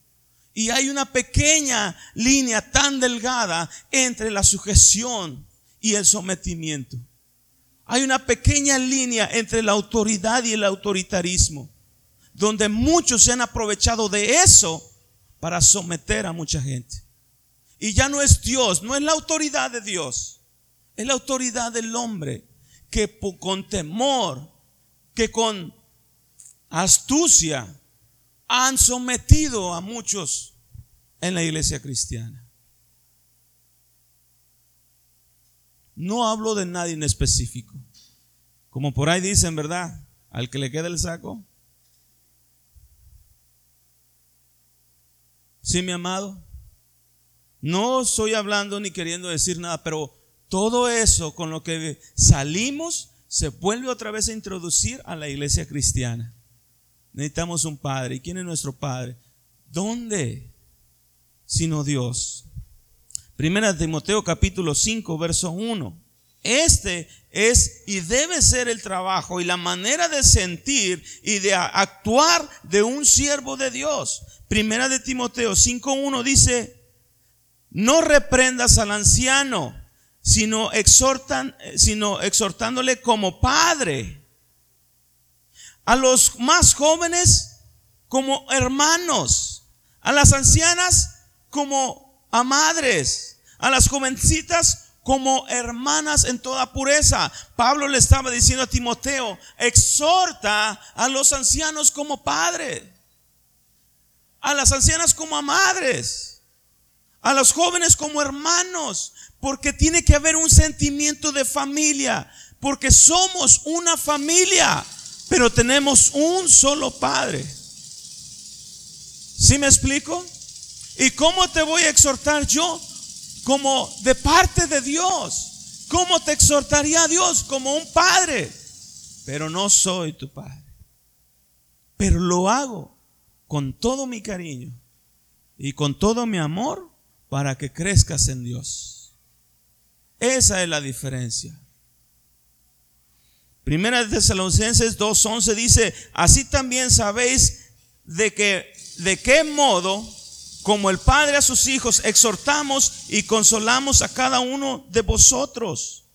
Y hay una pequeña línea tan delgada entre la sujeción y el sometimiento. Hay una pequeña línea entre la autoridad y el autoritarismo, donde muchos se han aprovechado de eso para someter a mucha gente. Y ya no es Dios, no es la autoridad de Dios, es la autoridad del hombre que con temor, que con astucia han sometido a muchos en la iglesia cristiana. No hablo de nadie en específico. Como por ahí dicen, ¿verdad? Al que le quede el saco. Sí, mi amado. No estoy hablando ni queriendo decir nada, pero todo eso con lo que salimos se vuelve otra vez a introducir a la iglesia cristiana. Necesitamos un padre. ¿Y quién es nuestro padre? ¿Dónde? Sino Dios. Primera de Timoteo capítulo 5, verso 1. Este es y debe ser el trabajo y la manera de sentir y de actuar de un siervo de Dios. Primera de Timoteo 5.1 dice, no reprendas al anciano, sino, exhortan, sino exhortándole como padre. A los más jóvenes como hermanos. A las ancianas como a madres, a las jovencitas como hermanas en toda pureza. Pablo le estaba diciendo a Timoteo, exhorta a los ancianos como padre, a las ancianas como a madres, a los jóvenes como hermanos, porque tiene que haber un sentimiento de familia, porque somos una familia, pero tenemos un solo padre. ¿Sí me explico? ¿Y cómo te voy a exhortar yo? Como de parte de Dios. ¿Cómo te exhortaría Dios? Como un padre. Pero no soy tu padre. Pero lo hago con todo mi cariño y con todo mi amor para que crezcas en Dios. Esa es la diferencia. Primera de Tesalonicenses 2:11 dice, así también sabéis de que de qué modo como el Padre a sus hijos, exhortamos y consolamos a cada uno de vosotros.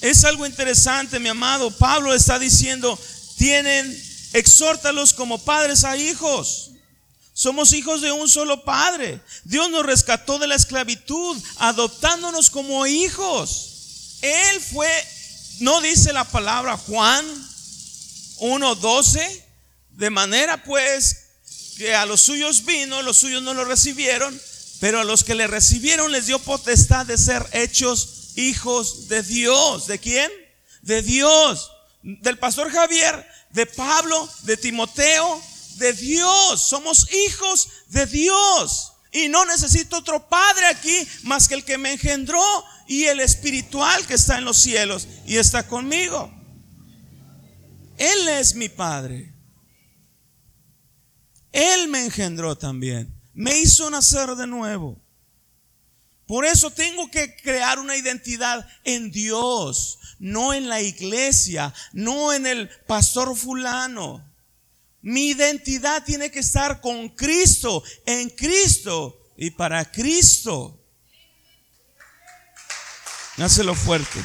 Es algo interesante, mi amado. Pablo está diciendo, tienen, exhórtalos como padres a hijos. Somos hijos de un solo Padre. Dios nos rescató de la esclavitud, adoptándonos como hijos. Él fue, no dice la palabra Juan 1.12, de manera pues que a los suyos vino, los suyos no lo recibieron, pero a los que le recibieron les dio potestad de ser hechos hijos de Dios. ¿De quién? De Dios. Del pastor Javier, de Pablo, de Timoteo, de Dios. Somos hijos de Dios. Y no necesito otro padre aquí más que el que me engendró y el espiritual que está en los cielos y está conmigo. Él es mi padre. Él me engendró también. Me hizo nacer de nuevo. Por eso tengo que crear una identidad en Dios, no en la iglesia, no en el pastor fulano. Mi identidad tiene que estar con Cristo, en Cristo y para Cristo. Hácelo fuerte.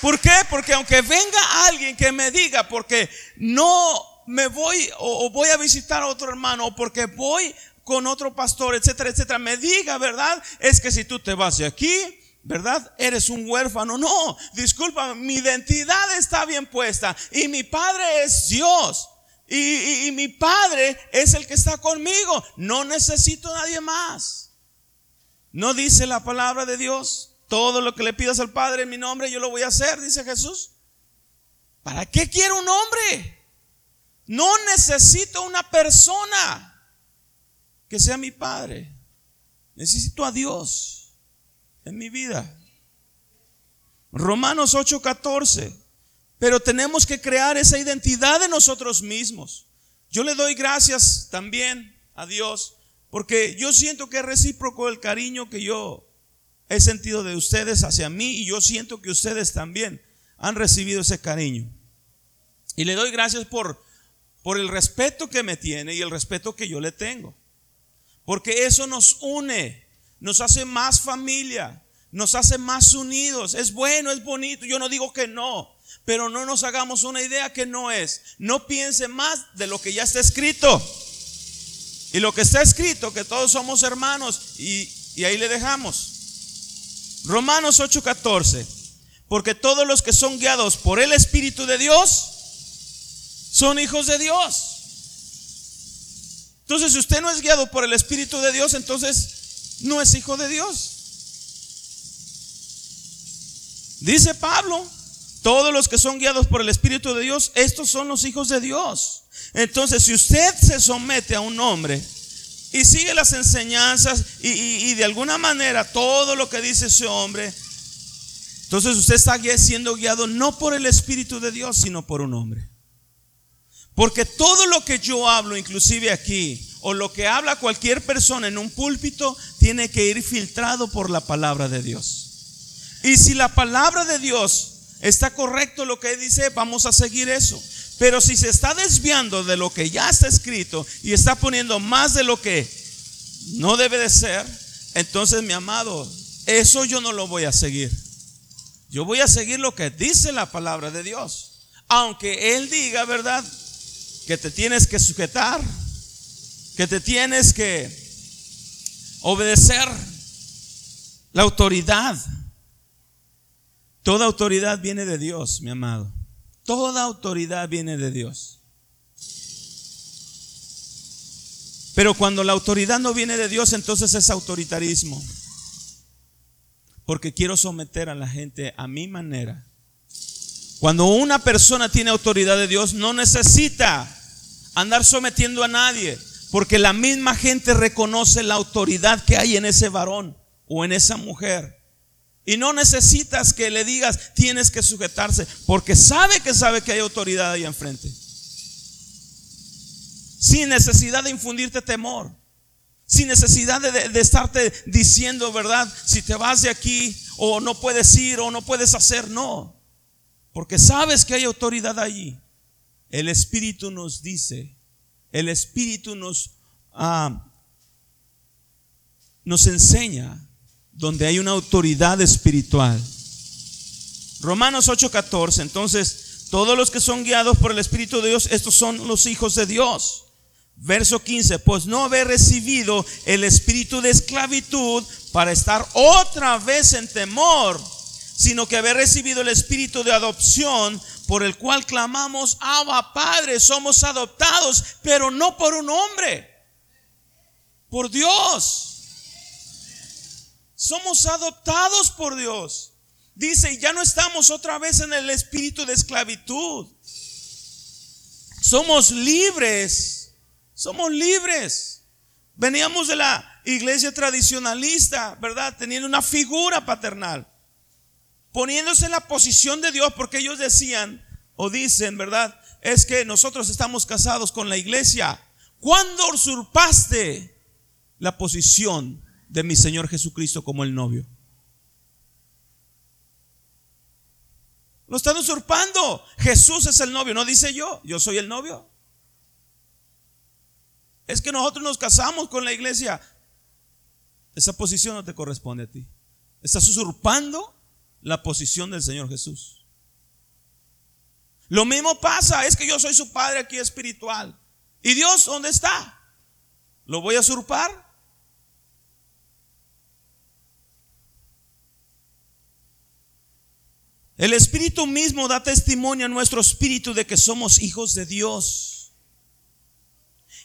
¿Por qué? Porque aunque venga alguien que me diga, porque no me voy o, voy a visitar a otro hermano o porque voy con otro pastor, etcétera, etcétera, me diga, ¿verdad? Es que si tú te vas de aquí, ¿verdad? Eres un huérfano. No, disculpa, mi identidad está bien puesta y mi padre es Dios. Y, y, mi padre es el que está conmigo. No necesito a nadie más. No dice la palabra de Dios. Todo lo que le pidas al Padre en mi nombre, yo lo voy a hacer, dice Jesús. ¿Para qué quiero un hombre? No necesito una persona que sea mi padre. Necesito a Dios en mi vida. Romanos 8:14. Pero tenemos que crear esa identidad de nosotros mismos. Yo le doy gracias también a Dios porque yo siento que es recíproco el cariño que yo he sentido de ustedes hacia mí y yo siento que ustedes también han recibido ese cariño. Y le doy gracias por por el respeto que me tiene y el respeto que yo le tengo. Porque eso nos une, nos hace más familia, nos hace más unidos. Es bueno, es bonito, yo no digo que no, pero no nos hagamos una idea que no es. No piense más de lo que ya está escrito. Y lo que está escrito, que todos somos hermanos, y, y ahí le dejamos. Romanos 8:14. Porque todos los que son guiados por el Espíritu de Dios son hijos de Dios. Entonces, si usted no es guiado por el Espíritu de Dios, entonces no es hijo de Dios. Dice Pablo, todos los que son guiados por el Espíritu de Dios, estos son los hijos de Dios. Entonces, si usted se somete a un hombre y sigue las enseñanzas y, de alguna manera todo lo que dice ese hombre, entonces usted está siendo guiado no por el Espíritu de Dios, sino por un hombre. Porque todo lo que yo hablo, inclusive aquí, o lo que habla cualquier persona en un púlpito, tiene que ir filtrado por la palabra de Dios. Y si la palabra de Dios está correcto lo que dice, vamos a seguir eso. Pero si se está desviando de lo que ya está escrito y está poniendo más de lo que no debe de ser, entonces mi amado, eso yo no lo voy a seguir. Yo voy a seguir lo que dice la palabra de Dios. Aunque Él diga, ¿verdad? Que te tienes que sujetar, que te tienes que obedecer la autoridad. Toda autoridad viene de Dios, mi amado. Toda autoridad viene de Dios. Pero cuando la autoridad no viene de Dios, entonces es autoritarismo porque quiero someter a la gente a mi manera. Cuando una persona tiene autoridad de Dios, no necesita andar sometiendo a nadie, porque la misma gente reconoce la autoridad que hay en ese varón o en esa mujer. Y no necesitas que le digas, tienes que sujetarse, porque sabe que sabe que hay autoridad ahí enfrente. Sin necesidad de infundirte temor. Sin necesidad de, estarte diciendo, ¿verdad? Si te vas de aquí o no puedes ir o no puedes hacer, no. Porque sabes que hay autoridad allí. El Espíritu nos dice, el Espíritu nos, ah, nos enseña donde hay una autoridad espiritual. Romanos 8:14, entonces, todos los que son guiados por el Espíritu de Dios, estos son los hijos de Dios. Verso 15, pues no haber recibido el espíritu de esclavitud para estar otra vez en temor, sino que haber recibido el espíritu de adopción por el cual clamamos, Abba Padre, somos adoptados, pero no por un hombre, por Dios. Somos adoptados por Dios. Dice, ya no estamos otra vez en el espíritu de esclavitud. Somos libres somos libres. Veníamos de la iglesia tradicionalista, ¿verdad? Teniendo una figura paternal. Poniéndose en la posición de Dios porque ellos decían o dicen, ¿verdad? Es que nosotros estamos casados con la iglesia. ¿Cuándo usurpaste la posición de mi Señor Jesucristo como el novio? Lo están usurpando. Jesús es el novio, no dice yo, yo soy el novio. Es que nosotros nos casamos con la iglesia. Esa posición no te corresponde a ti. Estás usurpando la posición del Señor Jesús. Lo mismo pasa, es que yo soy su padre aquí espiritual. ¿Y Dios dónde está? ¿Lo voy a usurpar? El Espíritu mismo da testimonio a nuestro espíritu de que somos hijos de Dios.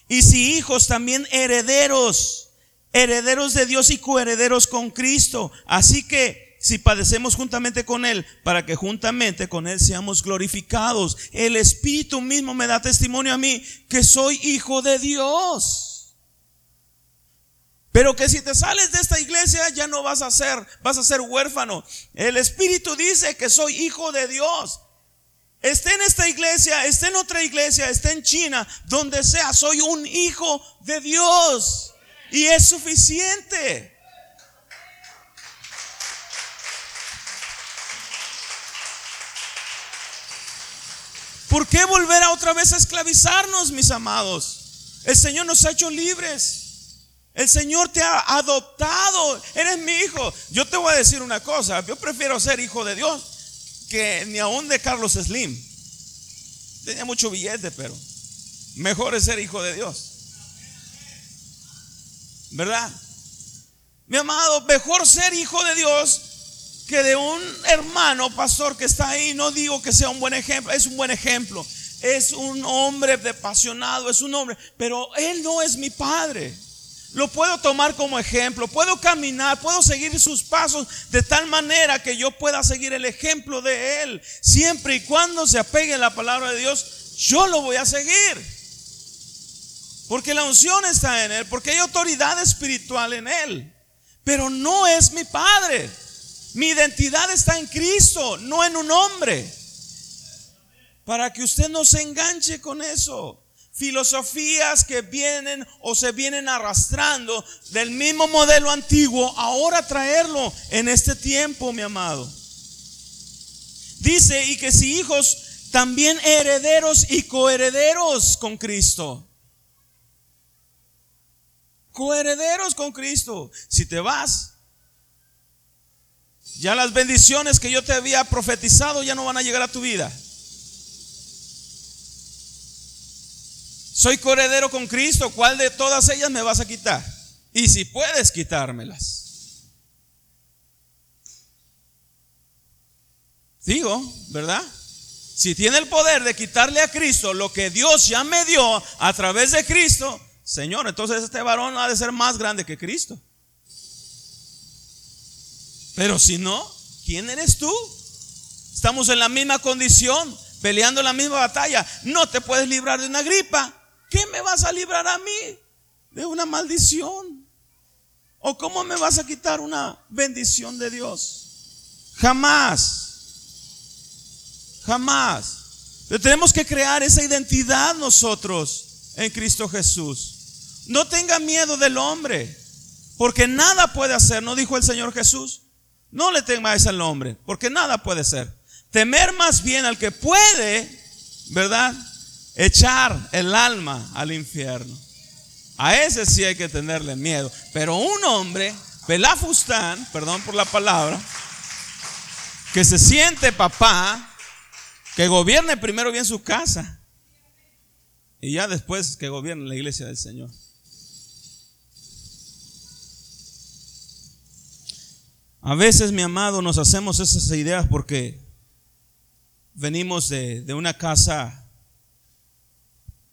Y si hijos, también herederos, herederos de Dios y coherederos con Cristo. Así que si padecemos juntamente con Él, para que juntamente con Él seamos glorificados. El Espíritu mismo me da testimonio a mí que soy hijo de Dios. Pero que si te sales de esta iglesia ya no vas a ser, vas a ser huérfano. El Espíritu dice que soy hijo de Dios. Esté en esta iglesia, esté en otra iglesia, esté en China, donde sea, soy un hijo de Dios. Y es suficiente. ¿Por qué volver a otra vez a esclavizarnos, mis amados? El Señor nos ha hecho libres. El Señor te ha adoptado. Eres mi hijo. Yo te voy a decir una cosa. Yo prefiero ser hijo de Dios que ni aún de Carlos Slim. Tenía mucho billete, pero mejor es ser hijo de Dios. ¿Verdad? Mi amado, mejor ser hijo de Dios que de un hermano pastor que está ahí. No digo que sea un buen ejemplo, es un buen ejemplo. Es un hombre apasionado, es un hombre, pero él no es mi padre. Lo puedo tomar como ejemplo, puedo caminar, puedo seguir sus pasos de tal manera que yo pueda seguir el ejemplo de él. Siempre y cuando se apegue a la palabra de Dios, yo lo voy a seguir. Porque la unción está en él, porque hay autoridad espiritual en él. Pero no es mi padre. Mi identidad está en Cristo, no en un hombre. Para que usted no se enganche con eso. Filosofías que vienen o se vienen arrastrando del mismo modelo antiguo, ahora traerlo en este tiempo, mi amado. Dice, y que si hijos, también herederos y coherederos con Cristo coherederos con Cristo. Si te vas, ya las bendiciones que yo te había profetizado ya no van a llegar a tu vida. Soy coheredero con Cristo, ¿cuál de todas ellas me vas a quitar? Y si puedes quitármelas. Digo, ¿verdad? Si tiene el poder de quitarle a Cristo lo que Dios ya me dio a través de Cristo, Señor, entonces este varón ha de ser más grande que Cristo. Pero si no, ¿quién eres tú? Estamos en la misma condición, peleando la misma batalla. No te puedes librar de una gripa. ¿Qué me vas a librar a mí? De una maldición. ¿O cómo me vas a quitar una bendición de Dios? Jamás. Jamás. Pero tenemos que crear esa identidad nosotros en Cristo Jesús. No tenga miedo del hombre, porque nada puede hacer, ¿no dijo el Señor Jesús? No le temáis al hombre, porque nada puede ser. Temer más bien al que puede, ¿verdad? Echar el alma al infierno. A ese sí hay que tenerle miedo. Pero un hombre, pelafustán, perdón por la palabra, que se siente papá, que gobierne primero bien su casa y ya después que gobierne la iglesia del Señor. A veces, mi amado, nos hacemos esas ideas porque venimos de, una casa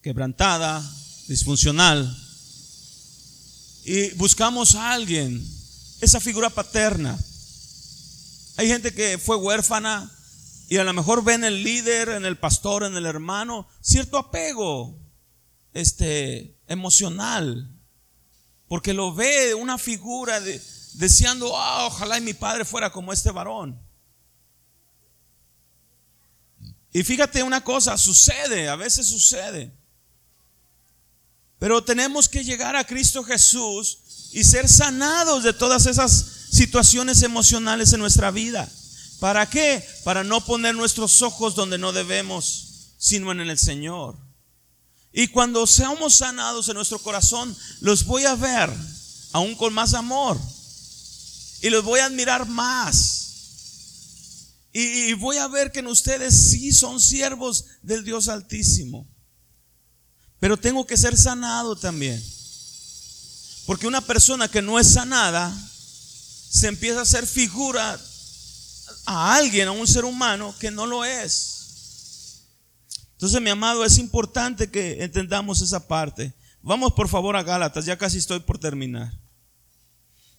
quebrantada, disfuncional, y buscamos a alguien, esa figura paterna. Hay gente que fue huérfana y a lo mejor ven en el líder, en el pastor, en el hermano, cierto apego este, emocional, porque lo ve una figura de, deseando, ah, ojalá y mi padre fuera como este varón. Y fíjate una cosa, sucede, a veces sucede. Pero tenemos que llegar a Cristo Jesús y ser sanados de todas esas situaciones emocionales en nuestra vida. ¿Para qué? Para no poner nuestros ojos donde no debemos, sino en el Señor. Y cuando seamos sanados en nuestro corazón, los voy a ver aún con más amor y los voy a admirar más. Y, voy a ver que en ustedes sí son siervos del Dios Altísimo. Pero tengo que ser sanado también. Porque una persona que no es sanada se empieza a hacer figura a alguien, a un ser humano que no lo es. Entonces, mi amado, es importante que entendamos esa parte. Vamos por favor a Gálatas, ya casi estoy por terminar.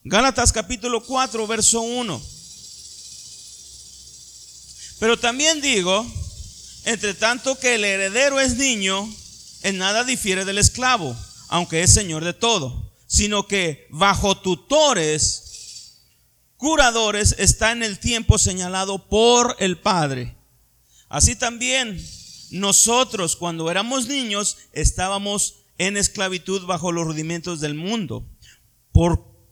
Gálatas capítulo 4, verso 1. Pero también digo, entre tanto que el heredero es niño, en nada difiere del esclavo, aunque es señor de todo, sino que bajo tutores, curadores, está en el tiempo señalado por el Padre. Así también nosotros cuando éramos niños estábamos en esclavitud bajo los rudimentos del mundo. Por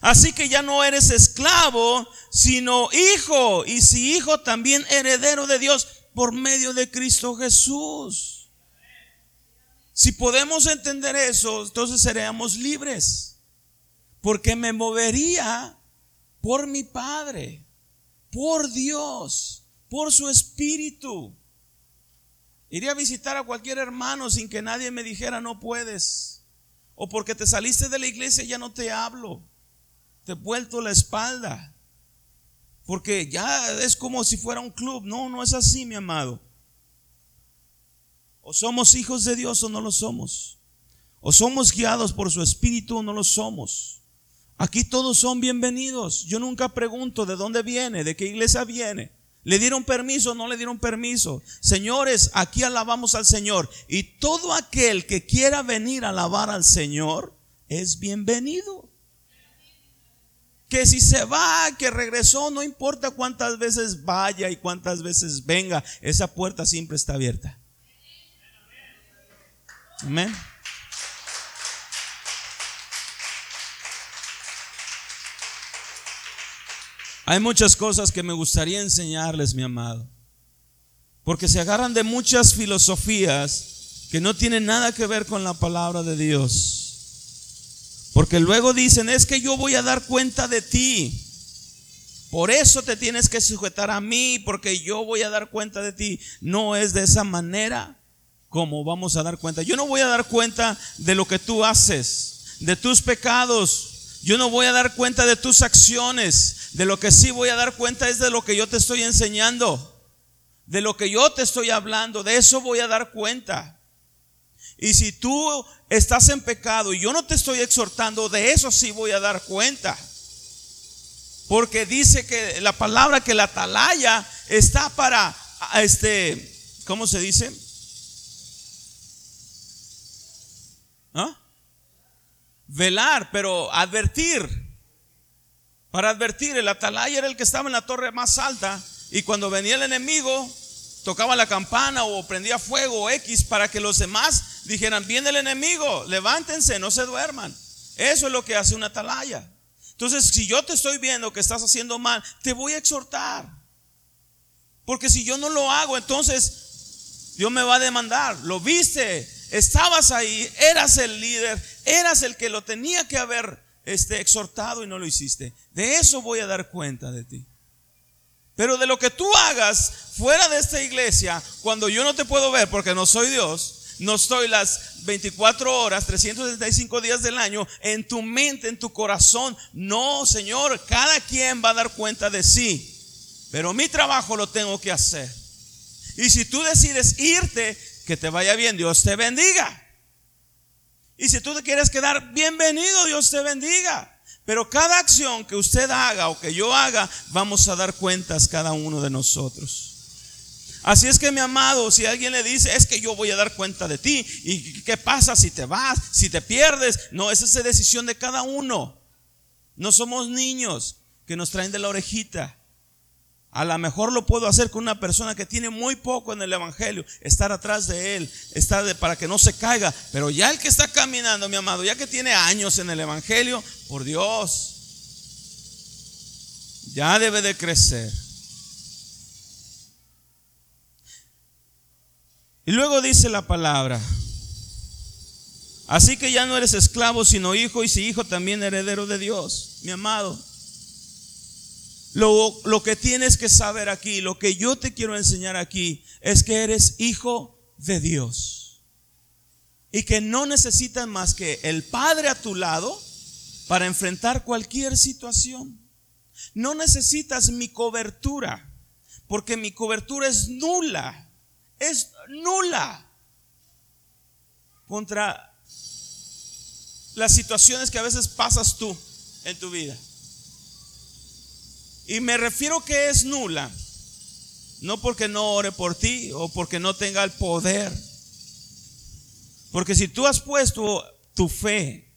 Así que ya no eres esclavo, sino hijo. Y si hijo, también heredero de Dios por medio de Cristo Jesús. Si podemos entender eso, entonces seríamos libres. Porque me movería por mi Padre, por Dios, por su Espíritu. Iría a visitar a cualquier hermano sin que nadie me dijera no puedes. O porque te saliste de la iglesia ya no te hablo. He vuelto la espalda. Porque ya es como si fuera un club. No, no es así, mi amado. O somos hijos de Dios o no lo somos. O somos guiados por su espíritu o no lo somos. Aquí todos son bienvenidos. Yo nunca pregunto de dónde viene, de qué iglesia viene. ¿Le dieron permiso o no le dieron permiso? Señores, aquí alabamos al Señor. Y todo aquel que quiera venir a alabar al Señor es bienvenido. Que si se va, que regresó, no importa cuántas veces vaya y cuántas veces venga, esa puerta siempre está abierta. Amén. Hay muchas cosas que me gustaría enseñarles, mi amado. Porque se agarran de muchas filosofías que no tienen nada que ver con la palabra de Dios. Porque luego dicen, es que yo voy a dar cuenta de ti. Por eso te tienes que sujetar a mí, porque yo voy a dar cuenta de ti. No es de esa manera como vamos a dar cuenta. Yo no voy a dar cuenta de lo que tú haces, de tus pecados, yo no voy a dar cuenta de tus acciones. De lo que sí voy a dar cuenta es de lo que yo te estoy enseñando. De lo que yo te estoy hablando. De eso voy a dar cuenta. Y si tú estás en pecado y yo no te estoy exhortando, de eso sí voy a dar cuenta. Porque dice que la palabra que la atalaya está para, este, ¿cómo se dice? ¿Ah? velar, pero advertir. Para advertir, el atalaya era el que estaba en la torre más alta y cuando venía el enemigo tocaba la campana o prendía fuego o X para que los demás dijeran, viene el enemigo, levántense, no se duerman. Eso es lo que hace una atalaya. Entonces, si yo te estoy viendo que estás haciendo mal, te voy a exhortar. Porque si yo no lo hago, entonces Dios me va a demandar. Lo viste, estabas ahí, eras el líder, eras el que lo tenía que haber este, exhortado y no lo hiciste. De eso voy a dar cuenta de ti. Pero de lo que tú hagas fuera de esta iglesia, cuando yo no te puedo ver porque no soy Dios, no estoy las 24 horas, 365 días del año en tu mente, en tu corazón. No, Señor, cada quien va a dar cuenta de sí. Pero mi trabajo lo tengo que hacer. Y si tú decides irte, que te vaya bien, Dios te bendiga. Y si tú te quieres quedar, bienvenido, Dios te bendiga. Pero cada acción que usted haga o que yo haga, vamos a dar cuentas cada uno de nosotros. Así es que mi amado, si alguien le dice, es que yo voy a dar cuenta de ti, ¿y qué pasa si te vas, si te pierdes? No, esa es decisión de cada uno. No somos niños que nos traen de la orejita. A lo mejor lo puedo hacer con una persona que tiene muy poco en el Evangelio, estar atrás de él, estar para que no se caiga. Pero ya el que está caminando, mi amado, ya que tiene años en el Evangelio, por Dios, ya debe de crecer. Y luego dice la palabra, así que ya no eres esclavo, sino hijo, y si hijo también heredero de Dios, mi amado. Lo, que tienes que saber aquí, lo que yo te quiero enseñar aquí, es que eres hijo de Dios. Y que no necesitas más que el Padre a tu lado para enfrentar cualquier situación. No necesitas mi cobertura, porque mi cobertura es nula. Es nula contra las situaciones que a veces pasas tú en tu vida. Y me refiero que es nula, no porque no ore por ti o porque no tenga el poder, Porque si tú has puesto tu fe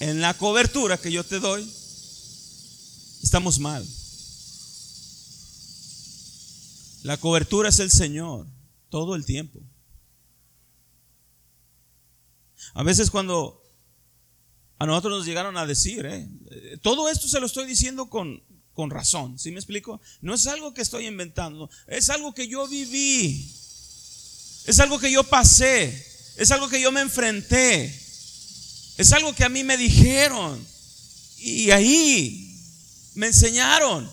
en la cobertura que yo te doy, estamos mal. La cobertura es el Señor todo el tiempo. A veces cuando a nosotros nos llegaron a decir, ¿eh? todo esto se lo estoy diciendo con, con razón, ¿sí me explico? No es algo que estoy inventando, es algo que yo viví, es algo que yo pasé, es algo que yo me enfrenté, es algo que a mí me dijeron y ahí me enseñaron.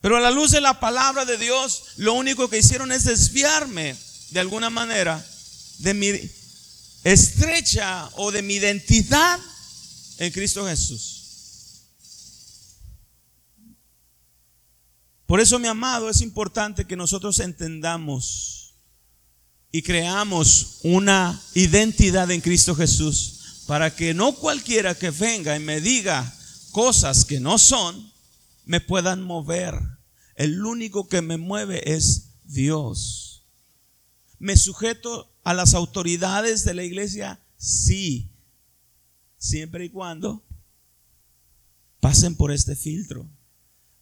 Pero a la luz de la palabra de Dios, lo único que hicieron es desviarme de alguna manera de mi estrecha o de mi identidad en Cristo Jesús. Por eso, mi amado, es importante que nosotros entendamos y creamos una identidad en Cristo Jesús para que no cualquiera que venga y me diga cosas que no son, me puedan mover. El único que me mueve es Dios. ¿Me sujeto a las autoridades de la iglesia? Sí, siempre y cuando pasen por este filtro.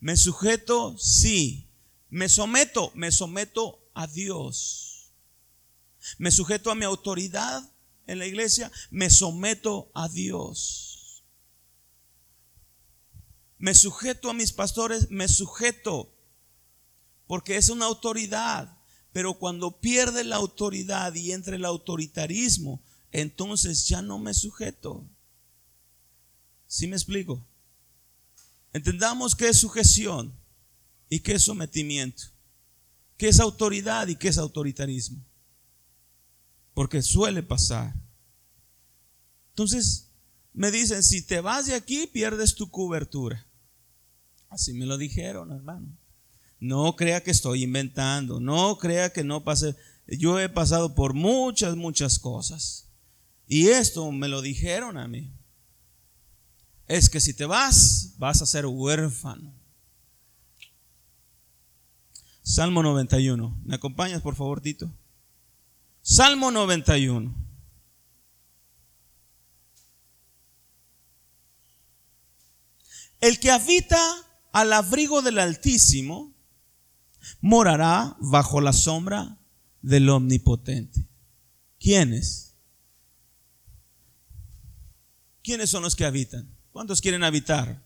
¿Me sujeto? Sí. ¿Me someto? Me someto a Dios. ¿Me sujeto a mi autoridad en la iglesia? Me someto a Dios. ¿Me sujeto a mis pastores? Me sujeto. Porque es una autoridad. Pero cuando pierde la autoridad y entra el autoritarismo, entonces ya no me sujeto. ¿Sí me explico? Entendamos qué es sujeción y qué es sometimiento, qué es autoridad y qué es autoritarismo. Porque suele pasar. Entonces, me dicen, si te vas de aquí, pierdes tu cobertura. Así me lo dijeron, hermano. No crea que estoy inventando, no crea que no pase. Yo he pasado por muchas, muchas cosas. Y esto me lo dijeron a mí es que si te vas, vas a ser huérfano. Salmo 91. ¿Me acompañas, por favor, Tito? Salmo 91. El que habita al abrigo del Altísimo morará bajo la sombra del Omnipotente. ¿Quiénes? ¿Quiénes son los que habitan? ¿Cuántos quieren habitar?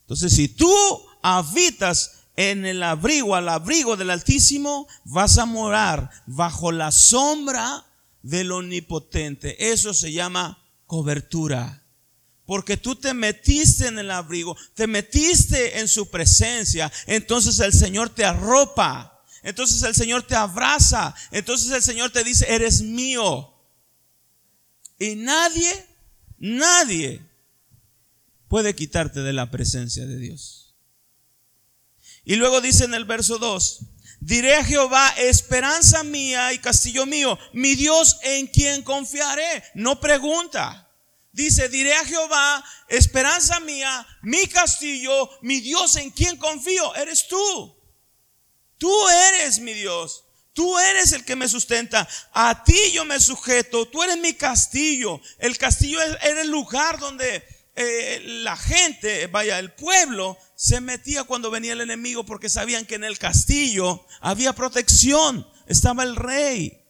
Entonces, si tú habitas en el abrigo, al abrigo del Altísimo, vas a morar bajo la sombra del Omnipotente. Eso se llama cobertura. Porque tú te metiste en el abrigo, te metiste en su presencia, entonces el Señor te arropa, entonces el Señor te abraza, entonces el Señor te dice, eres mío. Y nadie Nadie puede quitarte de la presencia de Dios. Y luego dice en el verso 2, diré a Jehová, esperanza mía y castillo mío, mi Dios en quien confiaré. No pregunta. Dice, diré a Jehová, esperanza mía, mi castillo, mi Dios en quien confío. Eres tú. Tú eres mi Dios. Tú eres el que me sustenta. A ti yo me sujeto. Tú eres mi castillo. El castillo era el lugar donde eh, la gente, vaya, el pueblo se metía cuando venía el enemigo porque sabían que en el castillo había protección. Estaba el rey.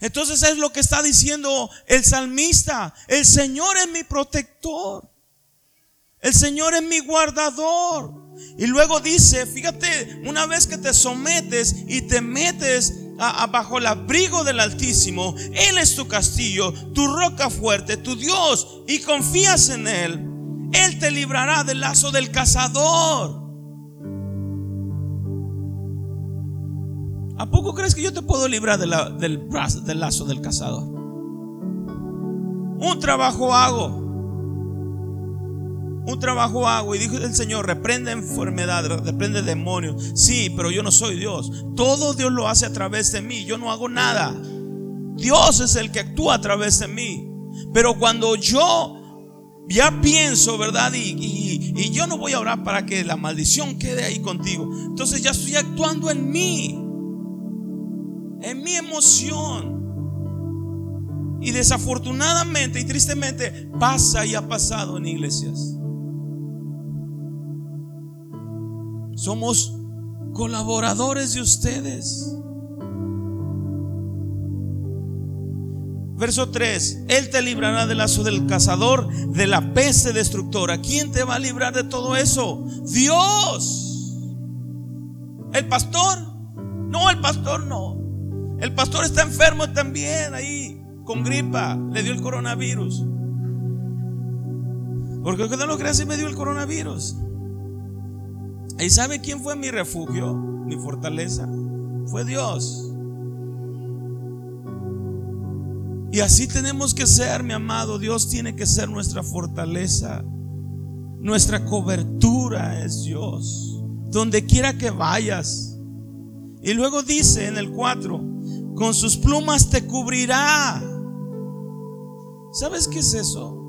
Entonces es lo que está diciendo el salmista. El Señor es mi protector. El Señor es mi guardador. Y luego dice, fíjate, una vez que te sometes y te metes bajo el abrigo del Altísimo. Él es tu castillo, tu roca fuerte, tu Dios, y confías en Él. Él te librará del lazo del cazador. ¿A poco crees que yo te puedo librar del, del lazo del cazador? Un trabajo hago un trabajo hago y dijo el Señor, reprende enfermedad, reprende demonios. Sí, pero yo no soy Dios. Todo Dios lo hace a través de mí. Yo no hago nada. Dios es el que actúa a través de mí. Pero cuando yo ya pienso, ¿verdad? Y, y, yo no voy a orar para que la maldición quede ahí contigo. Entonces ya estoy actuando en mí. En mi emoción. Y desafortunadamente y tristemente pasa y ha pasado en iglesias. Somos colaboradores de ustedes. Verso 3, Él te librará del lazo del cazador, de la peste destructora. ¿Quién te va a librar de todo eso? Dios. ¿El pastor? No, el pastor no. El pastor está enfermo también ahí, con gripa. Le dio el coronavirus. Porque no cree si me dio el coronavirus. ¿Y sabe quién fue mi refugio, mi fortaleza? Fue Dios. Y así tenemos que ser, mi amado. Dios tiene que ser nuestra fortaleza. Nuestra cobertura es Dios. Donde quiera que vayas. Y luego dice en el 4, con sus plumas te cubrirá. ¿Sabes qué es eso?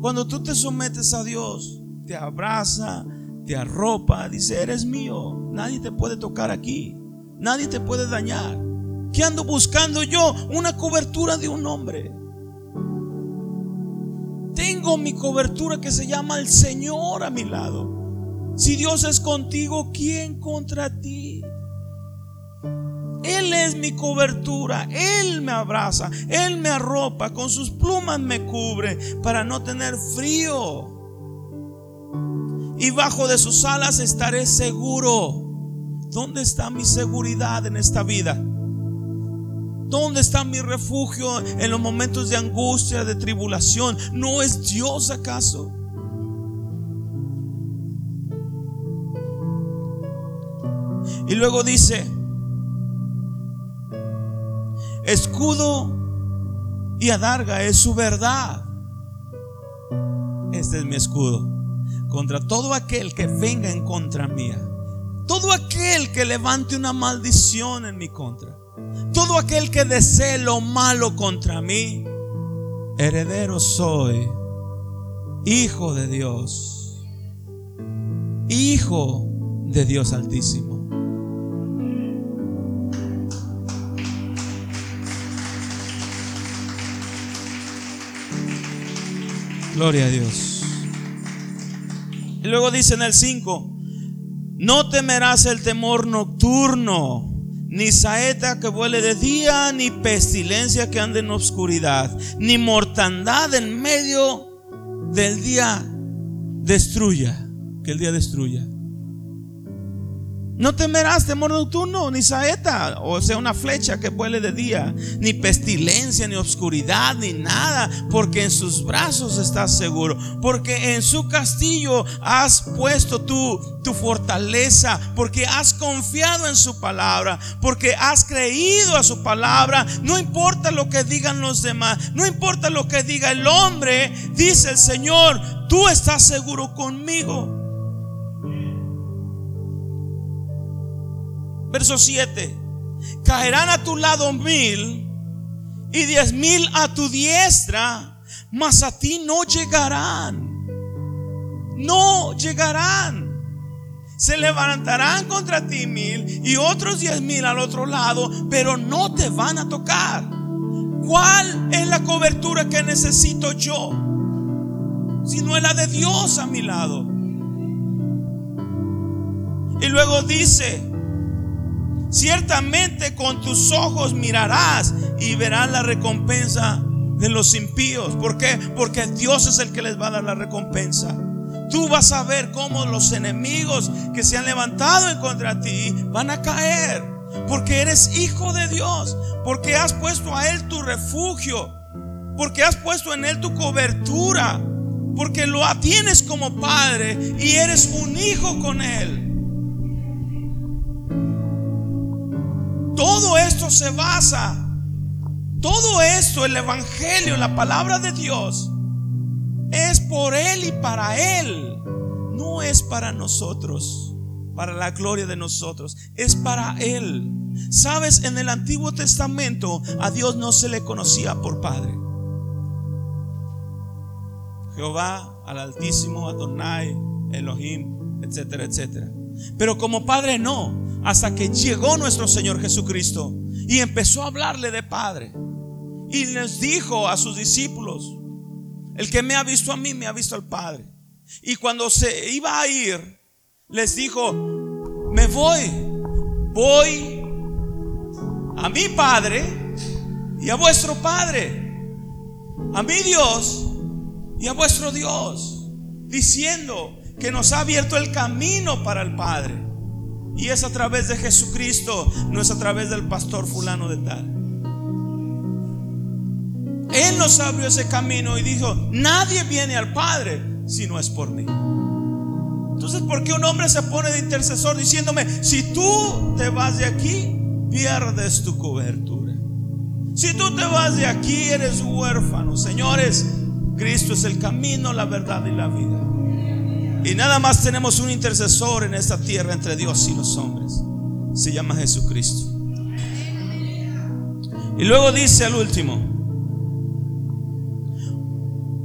Cuando tú te sometes a Dios, te abraza, te arropa, dice, eres mío, nadie te puede tocar aquí, nadie te puede dañar. ¿Qué ando buscando yo? Una cobertura de un hombre. Tengo mi cobertura que se llama el Señor a mi lado. Si Dios es contigo, ¿quién contra ti? Él es mi cobertura, Él me abraza, Él me arropa, con sus plumas me cubre para no tener frío. Y bajo de sus alas estaré seguro. ¿Dónde está mi seguridad en esta vida? ¿Dónde está mi refugio en los momentos de angustia, de tribulación? ¿No es Dios acaso? Y luego dice, escudo y adarga es su verdad. Este es mi escudo contra todo aquel que venga en contra mía. Todo aquel que levante una maldición en mi contra. Todo aquel que desee lo malo contra mí, heredero soy, hijo de Dios, hijo de Dios altísimo. Gloria a Dios. Y luego dice en el 5, no temerás el temor nocturno ni saeta que vuele de día, ni pestilencia que ande en oscuridad, ni mortandad en medio del día destruya, que el día destruya. No temerás temor nocturno, ni saeta, o sea, una flecha que vuele de día, ni pestilencia, ni obscuridad, ni nada, porque en sus brazos estás seguro, porque en su castillo has puesto tu, tu fortaleza, porque has confiado en su palabra, porque has creído a su palabra. No importa lo que digan los demás, no importa lo que diga el hombre, dice el Señor, tú estás seguro conmigo. Verso 7. Caerán a tu lado mil y diez mil a tu diestra, mas a ti no llegarán. No llegarán. Se levantarán contra ti mil y otros diez mil al otro lado, pero no te van a tocar. ¿Cuál es la cobertura que necesito yo? Si no es la de Dios a mi lado. Y luego dice, Ciertamente con tus ojos mirarás y verás la recompensa de los impíos. ¿Por qué? Porque Dios es el que les va a dar la recompensa. Tú vas a ver cómo los enemigos que se han levantado en contra de ti van a caer. Porque eres hijo de Dios. Porque has puesto a Él tu refugio. Porque has puesto en Él tu cobertura. Porque lo tienes como padre y eres un hijo con Él. Todo esto se basa, todo esto, el Evangelio, la palabra de Dios, es por Él y para Él. No es para nosotros, para la gloria de nosotros, es para Él. Sabes, en el Antiguo Testamento a Dios no se le conocía por Padre. Jehová, al Altísimo, Adonai, Elohim, etcétera, etcétera. Pero como Padre no, hasta que llegó nuestro Señor Jesucristo y empezó a hablarle de Padre. Y les dijo a sus discípulos, el que me ha visto a mí, me ha visto al Padre. Y cuando se iba a ir, les dijo, me voy, voy a mi Padre y a vuestro Padre, a mi Dios y a vuestro Dios, diciendo que nos ha abierto el camino para el Padre. Y es a través de Jesucristo, no es a través del pastor fulano de tal. Él nos abrió ese camino y dijo, nadie viene al Padre si no es por mí. Entonces, ¿por qué un hombre se pone de intercesor diciéndome, si tú te vas de aquí, pierdes tu cobertura? Si tú te vas de aquí, eres huérfano. Señores, Cristo es el camino, la verdad y la vida. Y nada más tenemos un intercesor en esta tierra entre Dios y los hombres. Se llama Jesucristo. Y luego dice al último,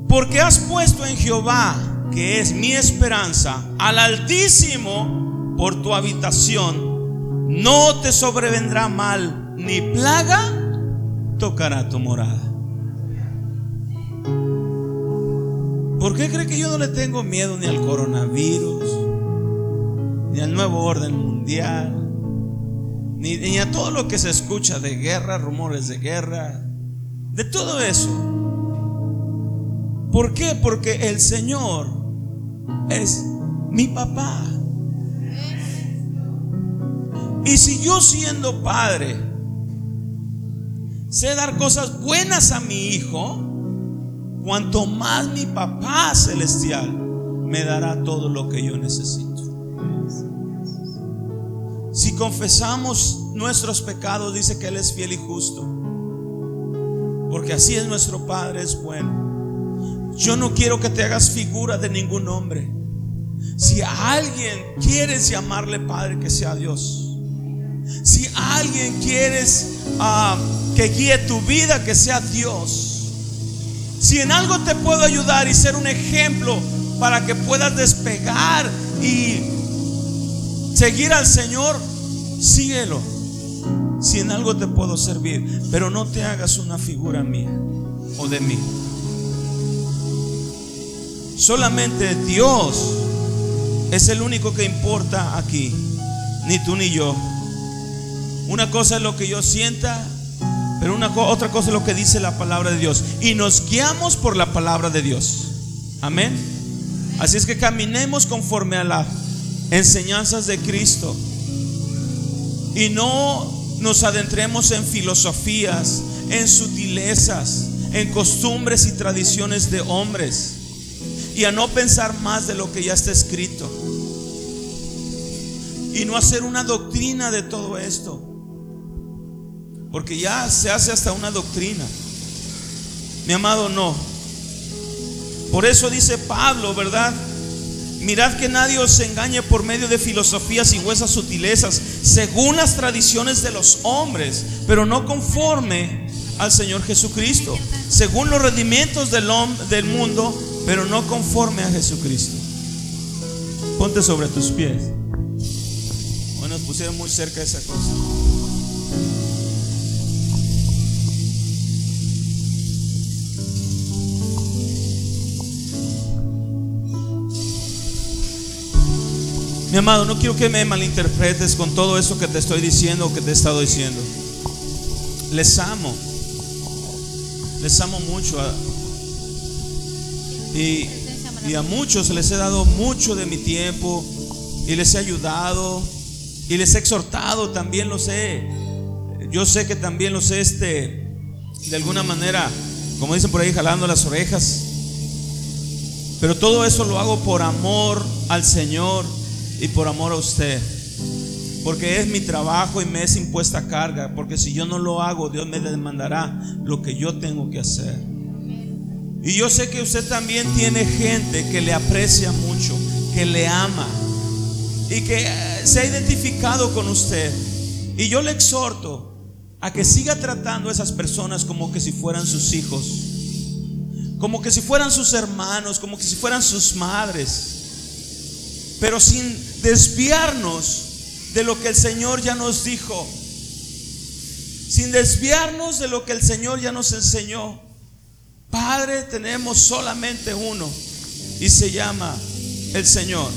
porque has puesto en Jehová, que es mi esperanza, al Altísimo por tu habitación, no te sobrevendrá mal, ni plaga tocará tu morada. ¿Por qué cree que yo no le tengo miedo ni al coronavirus, ni al nuevo orden mundial, ni, ni, a todo lo que se escucha de guerra, rumores de guerra, de todo eso? ¿Por qué? Porque el Señor es mi papá. Y si yo siendo padre sé dar cosas buenas a mi hijo, cuanto más mi papá celestial me dará todo lo que yo necesito. Si confesamos nuestros pecados, dice que Él es fiel y justo. Porque así es nuestro Padre, es bueno. Yo no quiero que te hagas figura de ningún hombre. Si alguien quieres llamarle Padre, que sea Dios. Si alguien quieres uh, que guíe tu vida, que sea Dios. Si en algo te puedo ayudar y ser un ejemplo para que puedas despegar y seguir al Señor, síguelo. Si en algo te puedo servir, pero no te hagas una figura mía o de mí. Solamente Dios es el único que importa aquí, ni tú ni yo. Una cosa es lo que yo sienta pero una otra cosa es lo que dice la palabra de Dios. Y nos guiamos por la palabra de Dios. Amén. Así es que caminemos conforme a las enseñanzas de Cristo. Y no nos adentremos en filosofías, en sutilezas, en costumbres y tradiciones de hombres. Y a no pensar más de lo que ya está escrito. Y no hacer una doctrina de todo esto. Porque ya se hace hasta una doctrina. Mi amado, no. Por eso dice Pablo, ¿verdad? Mirad que nadie os engañe por medio de filosofías y huesas sutilezas, según las tradiciones de los hombres, pero no conforme al Señor Jesucristo, según los rendimientos del, del mundo, pero no conforme a Jesucristo. Ponte sobre tus pies. Bueno, nos pusieron muy cerca de esa cosa. Mi amado, no quiero que me malinterpretes con todo eso que te estoy diciendo o que te he estado diciendo. Les amo. Les amo mucho. y, a muchos les he dado mucho de mi tiempo y les he ayudado y les he exhortado, también los he. Yo sé que también los he, este, de alguna manera, como dicen por ahí, jalando las orejas. Pero todo eso lo hago por amor al Señor y por amor a usted. Porque es mi trabajo y me es impuesta carga. Porque si yo no lo hago, Dios me demandará lo que yo tengo que hacer. Y yo sé que usted también tiene gente que le aprecia mucho, que le ama y que eh, se ha identificado con usted. Y yo le exhorto a que siga tratando a esas personas como que si fueran sus hijos, como que si fueran sus hermanos, como que si fueran sus madres pero sin desviarnos de lo que el Señor ya nos dijo. sin desviarnos de lo que el Señor ya nos enseñó. Padre, tenemos solamente uno y se llama el Señor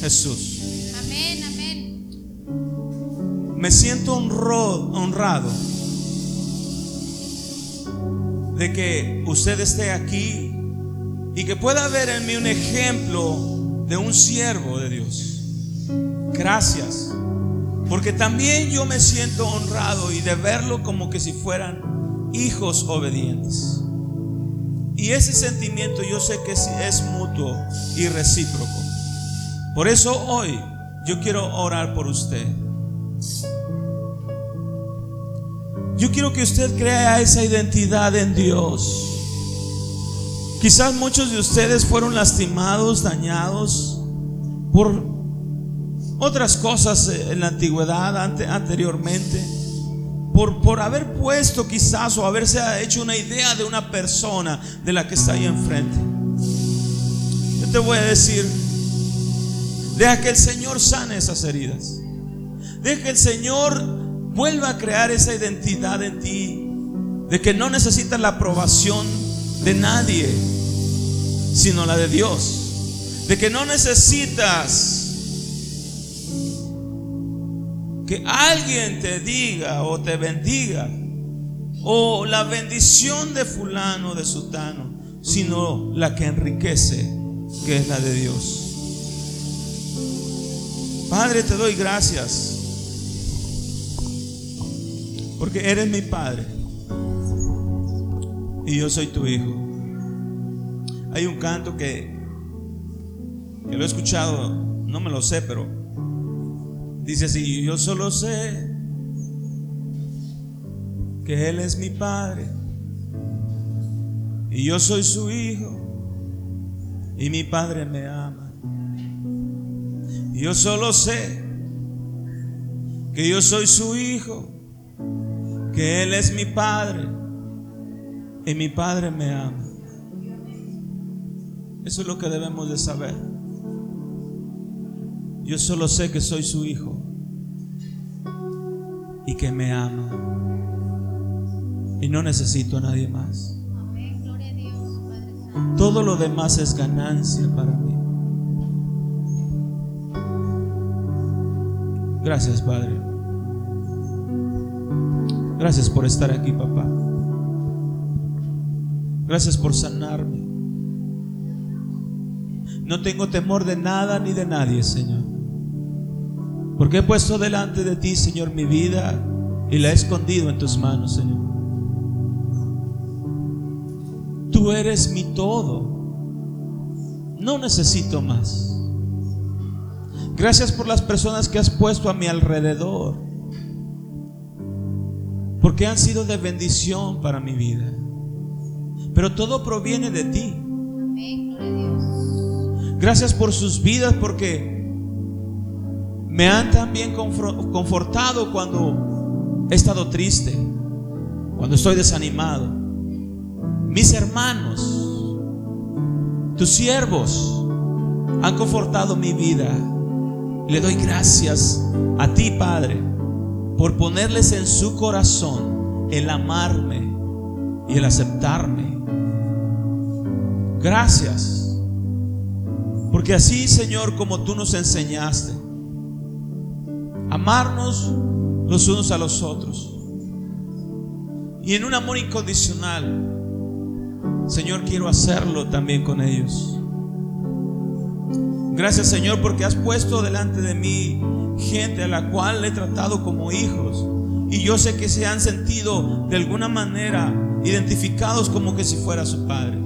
Jesús. Amén, amén. Me siento honrado de que usted esté aquí y que pueda ver en mí un ejemplo de un siervo de Dios. Gracias. Porque también yo me siento honrado y de verlo como que si fueran hijos obedientes. Y ese sentimiento yo sé que es mutuo y recíproco. Por eso hoy yo quiero orar por usted. Yo quiero que usted crea esa identidad en Dios. Quizás muchos de ustedes fueron lastimados, dañados por otras cosas en la antigüedad, anteriormente, por, por haber puesto quizás o haberse hecho una idea de una persona de la que está ahí enfrente. Yo te voy a decir, deja que el Señor sane esas heridas. Deja que el Señor vuelva a crear esa identidad en ti, de que no necesitas la aprobación de nadie, sino la de Dios. De que no necesitas que alguien te diga o te bendiga, o la bendición de fulano, de sutano, sino la que enriquece, que es la de Dios. Padre, te doy gracias, porque eres mi Padre y yo soy tu Hijo. Hay un canto que, que lo he escuchado, no me lo sé, pero Dice así, yo solo sé que Él es mi Padre y yo soy su Hijo y mi Padre me ama. Yo solo sé que yo soy su Hijo, que Él es mi Padre y mi Padre me ama. Eso es lo que debemos de saber. Yo solo sé que soy su hijo y que me ama. Y no necesito a nadie más. Todo lo demás es ganancia para mí. Gracias, Padre. Gracias por estar aquí, papá. Gracias por sanarme. No tengo temor de nada ni de nadie, Señor. Porque he puesto delante de ti, Señor, mi vida y la he escondido en tus manos, Señor. Tú eres mi todo. No necesito más. Gracias por las personas que has puesto a mi alrededor. Porque han sido de bendición para mi vida. Pero todo proviene de ti. Gracias por sus vidas porque me han también confortado cuando he estado triste, cuando estoy desanimado. Mis hermanos, tus siervos, han confortado mi vida. Le doy gracias a ti, Padre, por ponerles en su corazón el amarme y el aceptarme. Gracias. Porque así, Señor, como tú nos enseñaste, amarnos los unos a los otros. Y en un amor incondicional, Señor, quiero hacerlo también con ellos. Gracias, Señor, porque has puesto delante de mí gente a la cual he tratado como hijos. Y yo sé que se han sentido de alguna manera identificados como que si fuera su padre.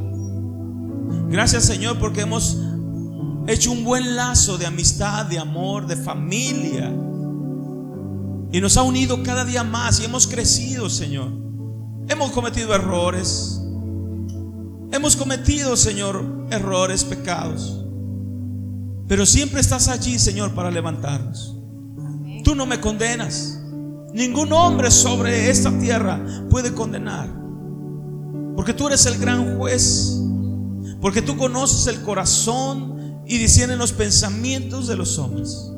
Gracias, Señor, porque hemos hecho un buen lazo de amistad, de amor, de familia y nos ha unido cada día más y hemos crecido, Señor. Hemos cometido errores. Hemos cometido, Señor, errores, pecados. Pero siempre estás allí, Señor, para levantarnos. Tú no me condenas. Ningún hombre sobre esta tierra puede condenar. Porque tú eres el gran juez. Porque tú conoces el corazón y disciernes los pensamientos de los hombres.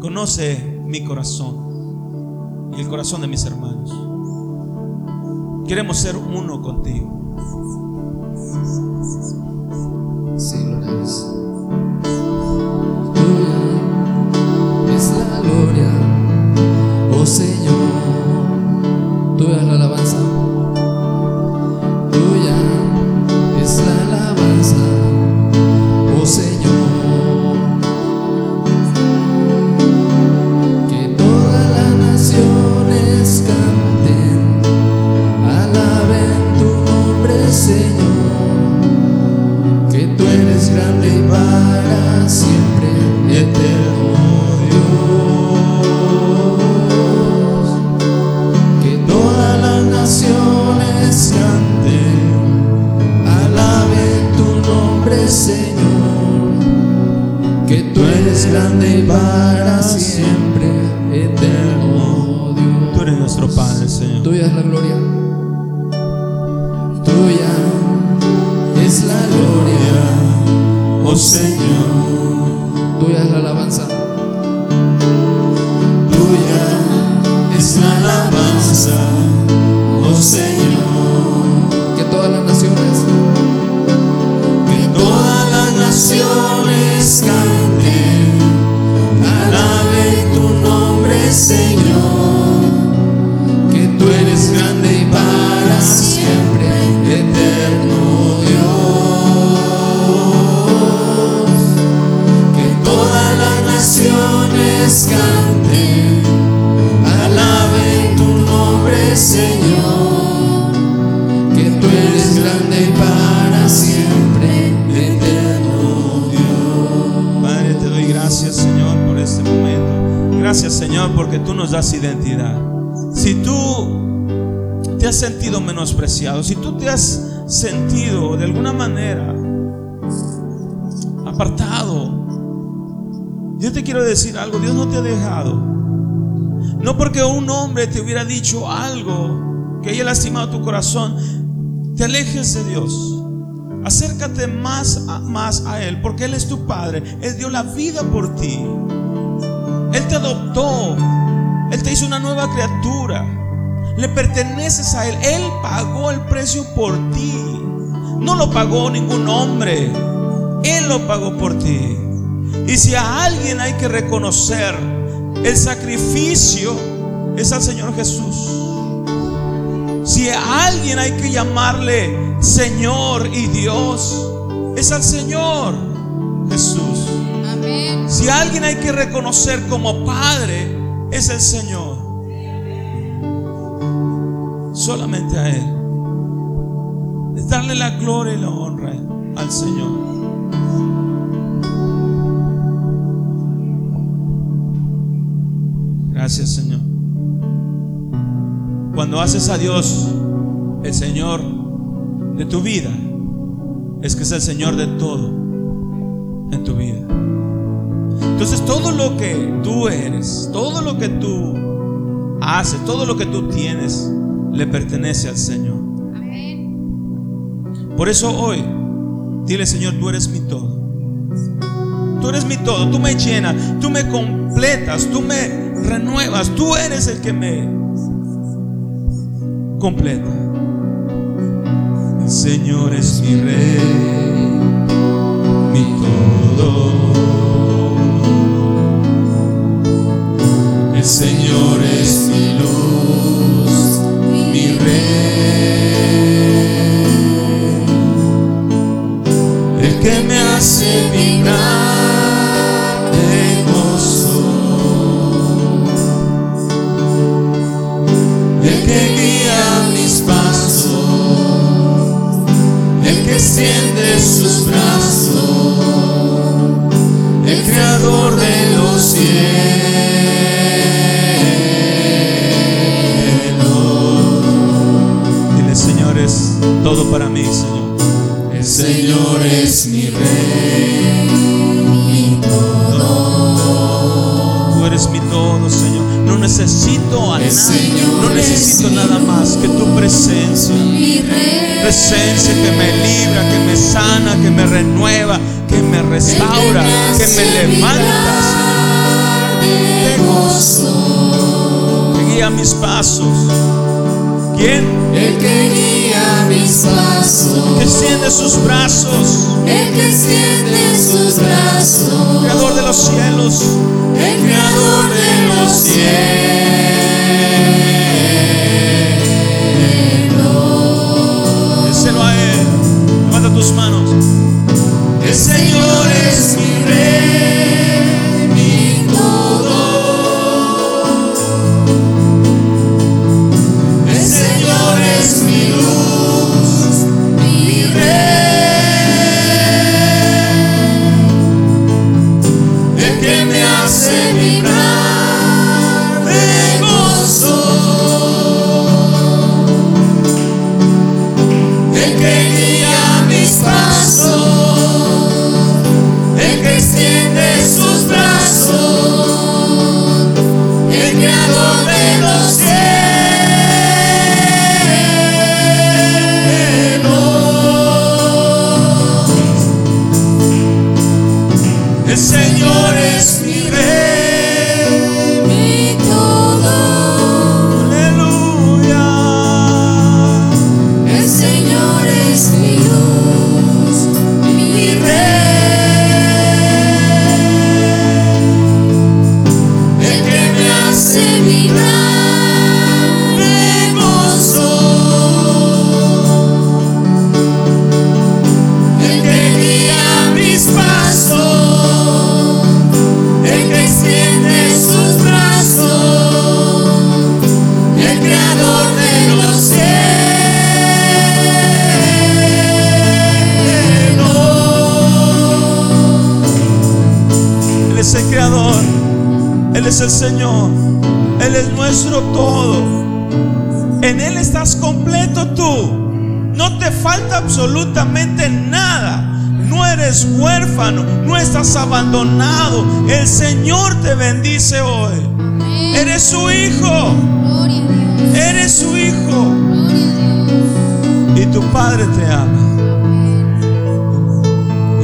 Conoce mi corazón y el corazón de mis hermanos. Queremos ser uno contigo. Sí, gloria Dios. Tuya es la gloria, oh Señor. Tuya es la alabanza. La gloria. Tuya es la gloria, oh Señor. Tuya es la alabanza. Tuya es la alabanza, oh Señor. Menospreciado, si tú te has sentido de alguna manera apartado, yo te quiero decir algo, Dios no te ha dejado. No porque un hombre te hubiera dicho algo que haya lastimado tu corazón, te alejes de Dios. Acércate más a, más a Él, porque Él es tu Padre. Él dio la vida por ti. Él te adoptó. Él te hizo una nueva criatura. Le perteneces a Él. Él pagó el precio por ti. No lo pagó ningún hombre. Él lo pagó por ti. Y si a alguien hay que reconocer el sacrificio, es al Señor Jesús. Si a alguien hay que llamarle Señor y Dios, es al Señor Jesús. Amén. Si a alguien hay que reconocer como Padre, es el Señor. Solamente a Él. Es darle la gloria y la honra al Señor. Gracias Señor. Cuando haces a Dios el Señor de tu vida, es que es el Señor de todo en tu vida. Entonces todo lo que tú eres, todo lo que tú haces, todo lo que tú tienes, le pertenece al Señor. Por eso hoy, dile Señor, tú eres mi todo. Tú eres mi todo, tú me llenas, tú me completas, tú me renuevas, tú eres el que me completa. El Señor es mi rey, mi todo. El Señor es mi luz, que me hace vibrar de gozo. El que Mi rey, mi todo. Tú eres mi todo, Señor. No necesito a nadie. No necesito nada más que tu presencia. Presencia que me libra, que me sana, que me renueva, que me restaura, que me levanta. Señor. En guía mis pasos. ¿Quién? el que Que pasos, extiende sus brazos. el que extiende sus brazos, Creador de los cielos. el creador de los cielos.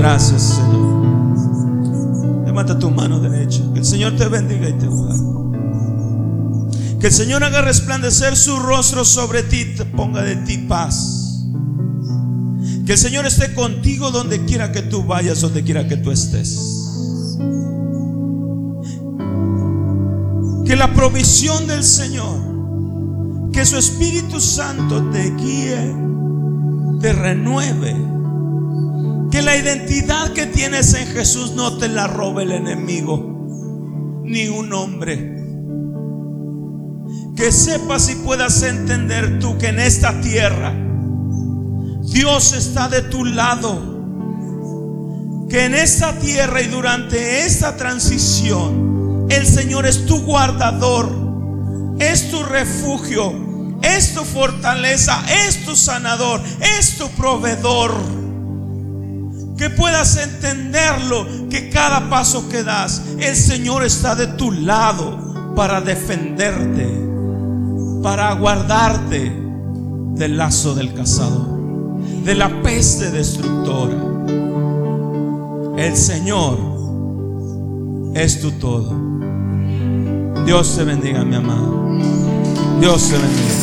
Gracias, Señor. Levanta tu mano derecha. Que el Señor te bendiga y te guarde. Que el Señor haga resplandecer su rostro sobre ti te ponga de ti paz. Que el Señor esté contigo donde quiera que tú vayas, donde quiera que tú estés. Que la provisión del Señor, que su Espíritu Santo te guíe, te renueve. Que la identidad que tienes en Jesús no te la robe el enemigo, ni un hombre. Que sepas y puedas entender tú que en esta tierra Dios está de tu lado. Que en esta tierra y durante esta transición el Señor es tu guardador, es tu refugio, es tu fortaleza, es tu sanador, es tu proveedor. Que puedas entenderlo, que cada paso que das, el Señor está de tu lado para defenderte, para guardarte del lazo del cazador, de la peste destructora. El Señor es tu todo. Dios te bendiga, mi amado. Dios te bendiga.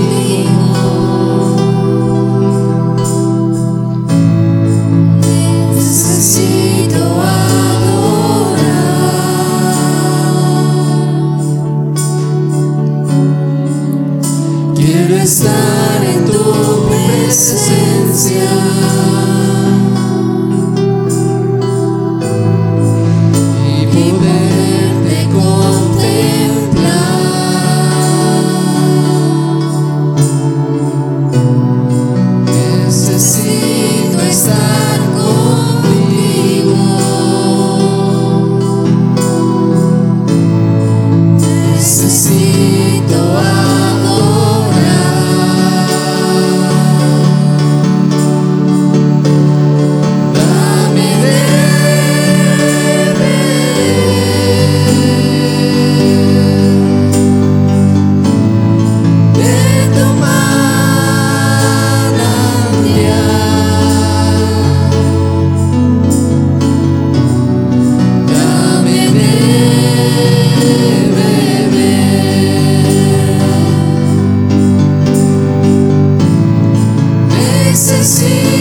sim.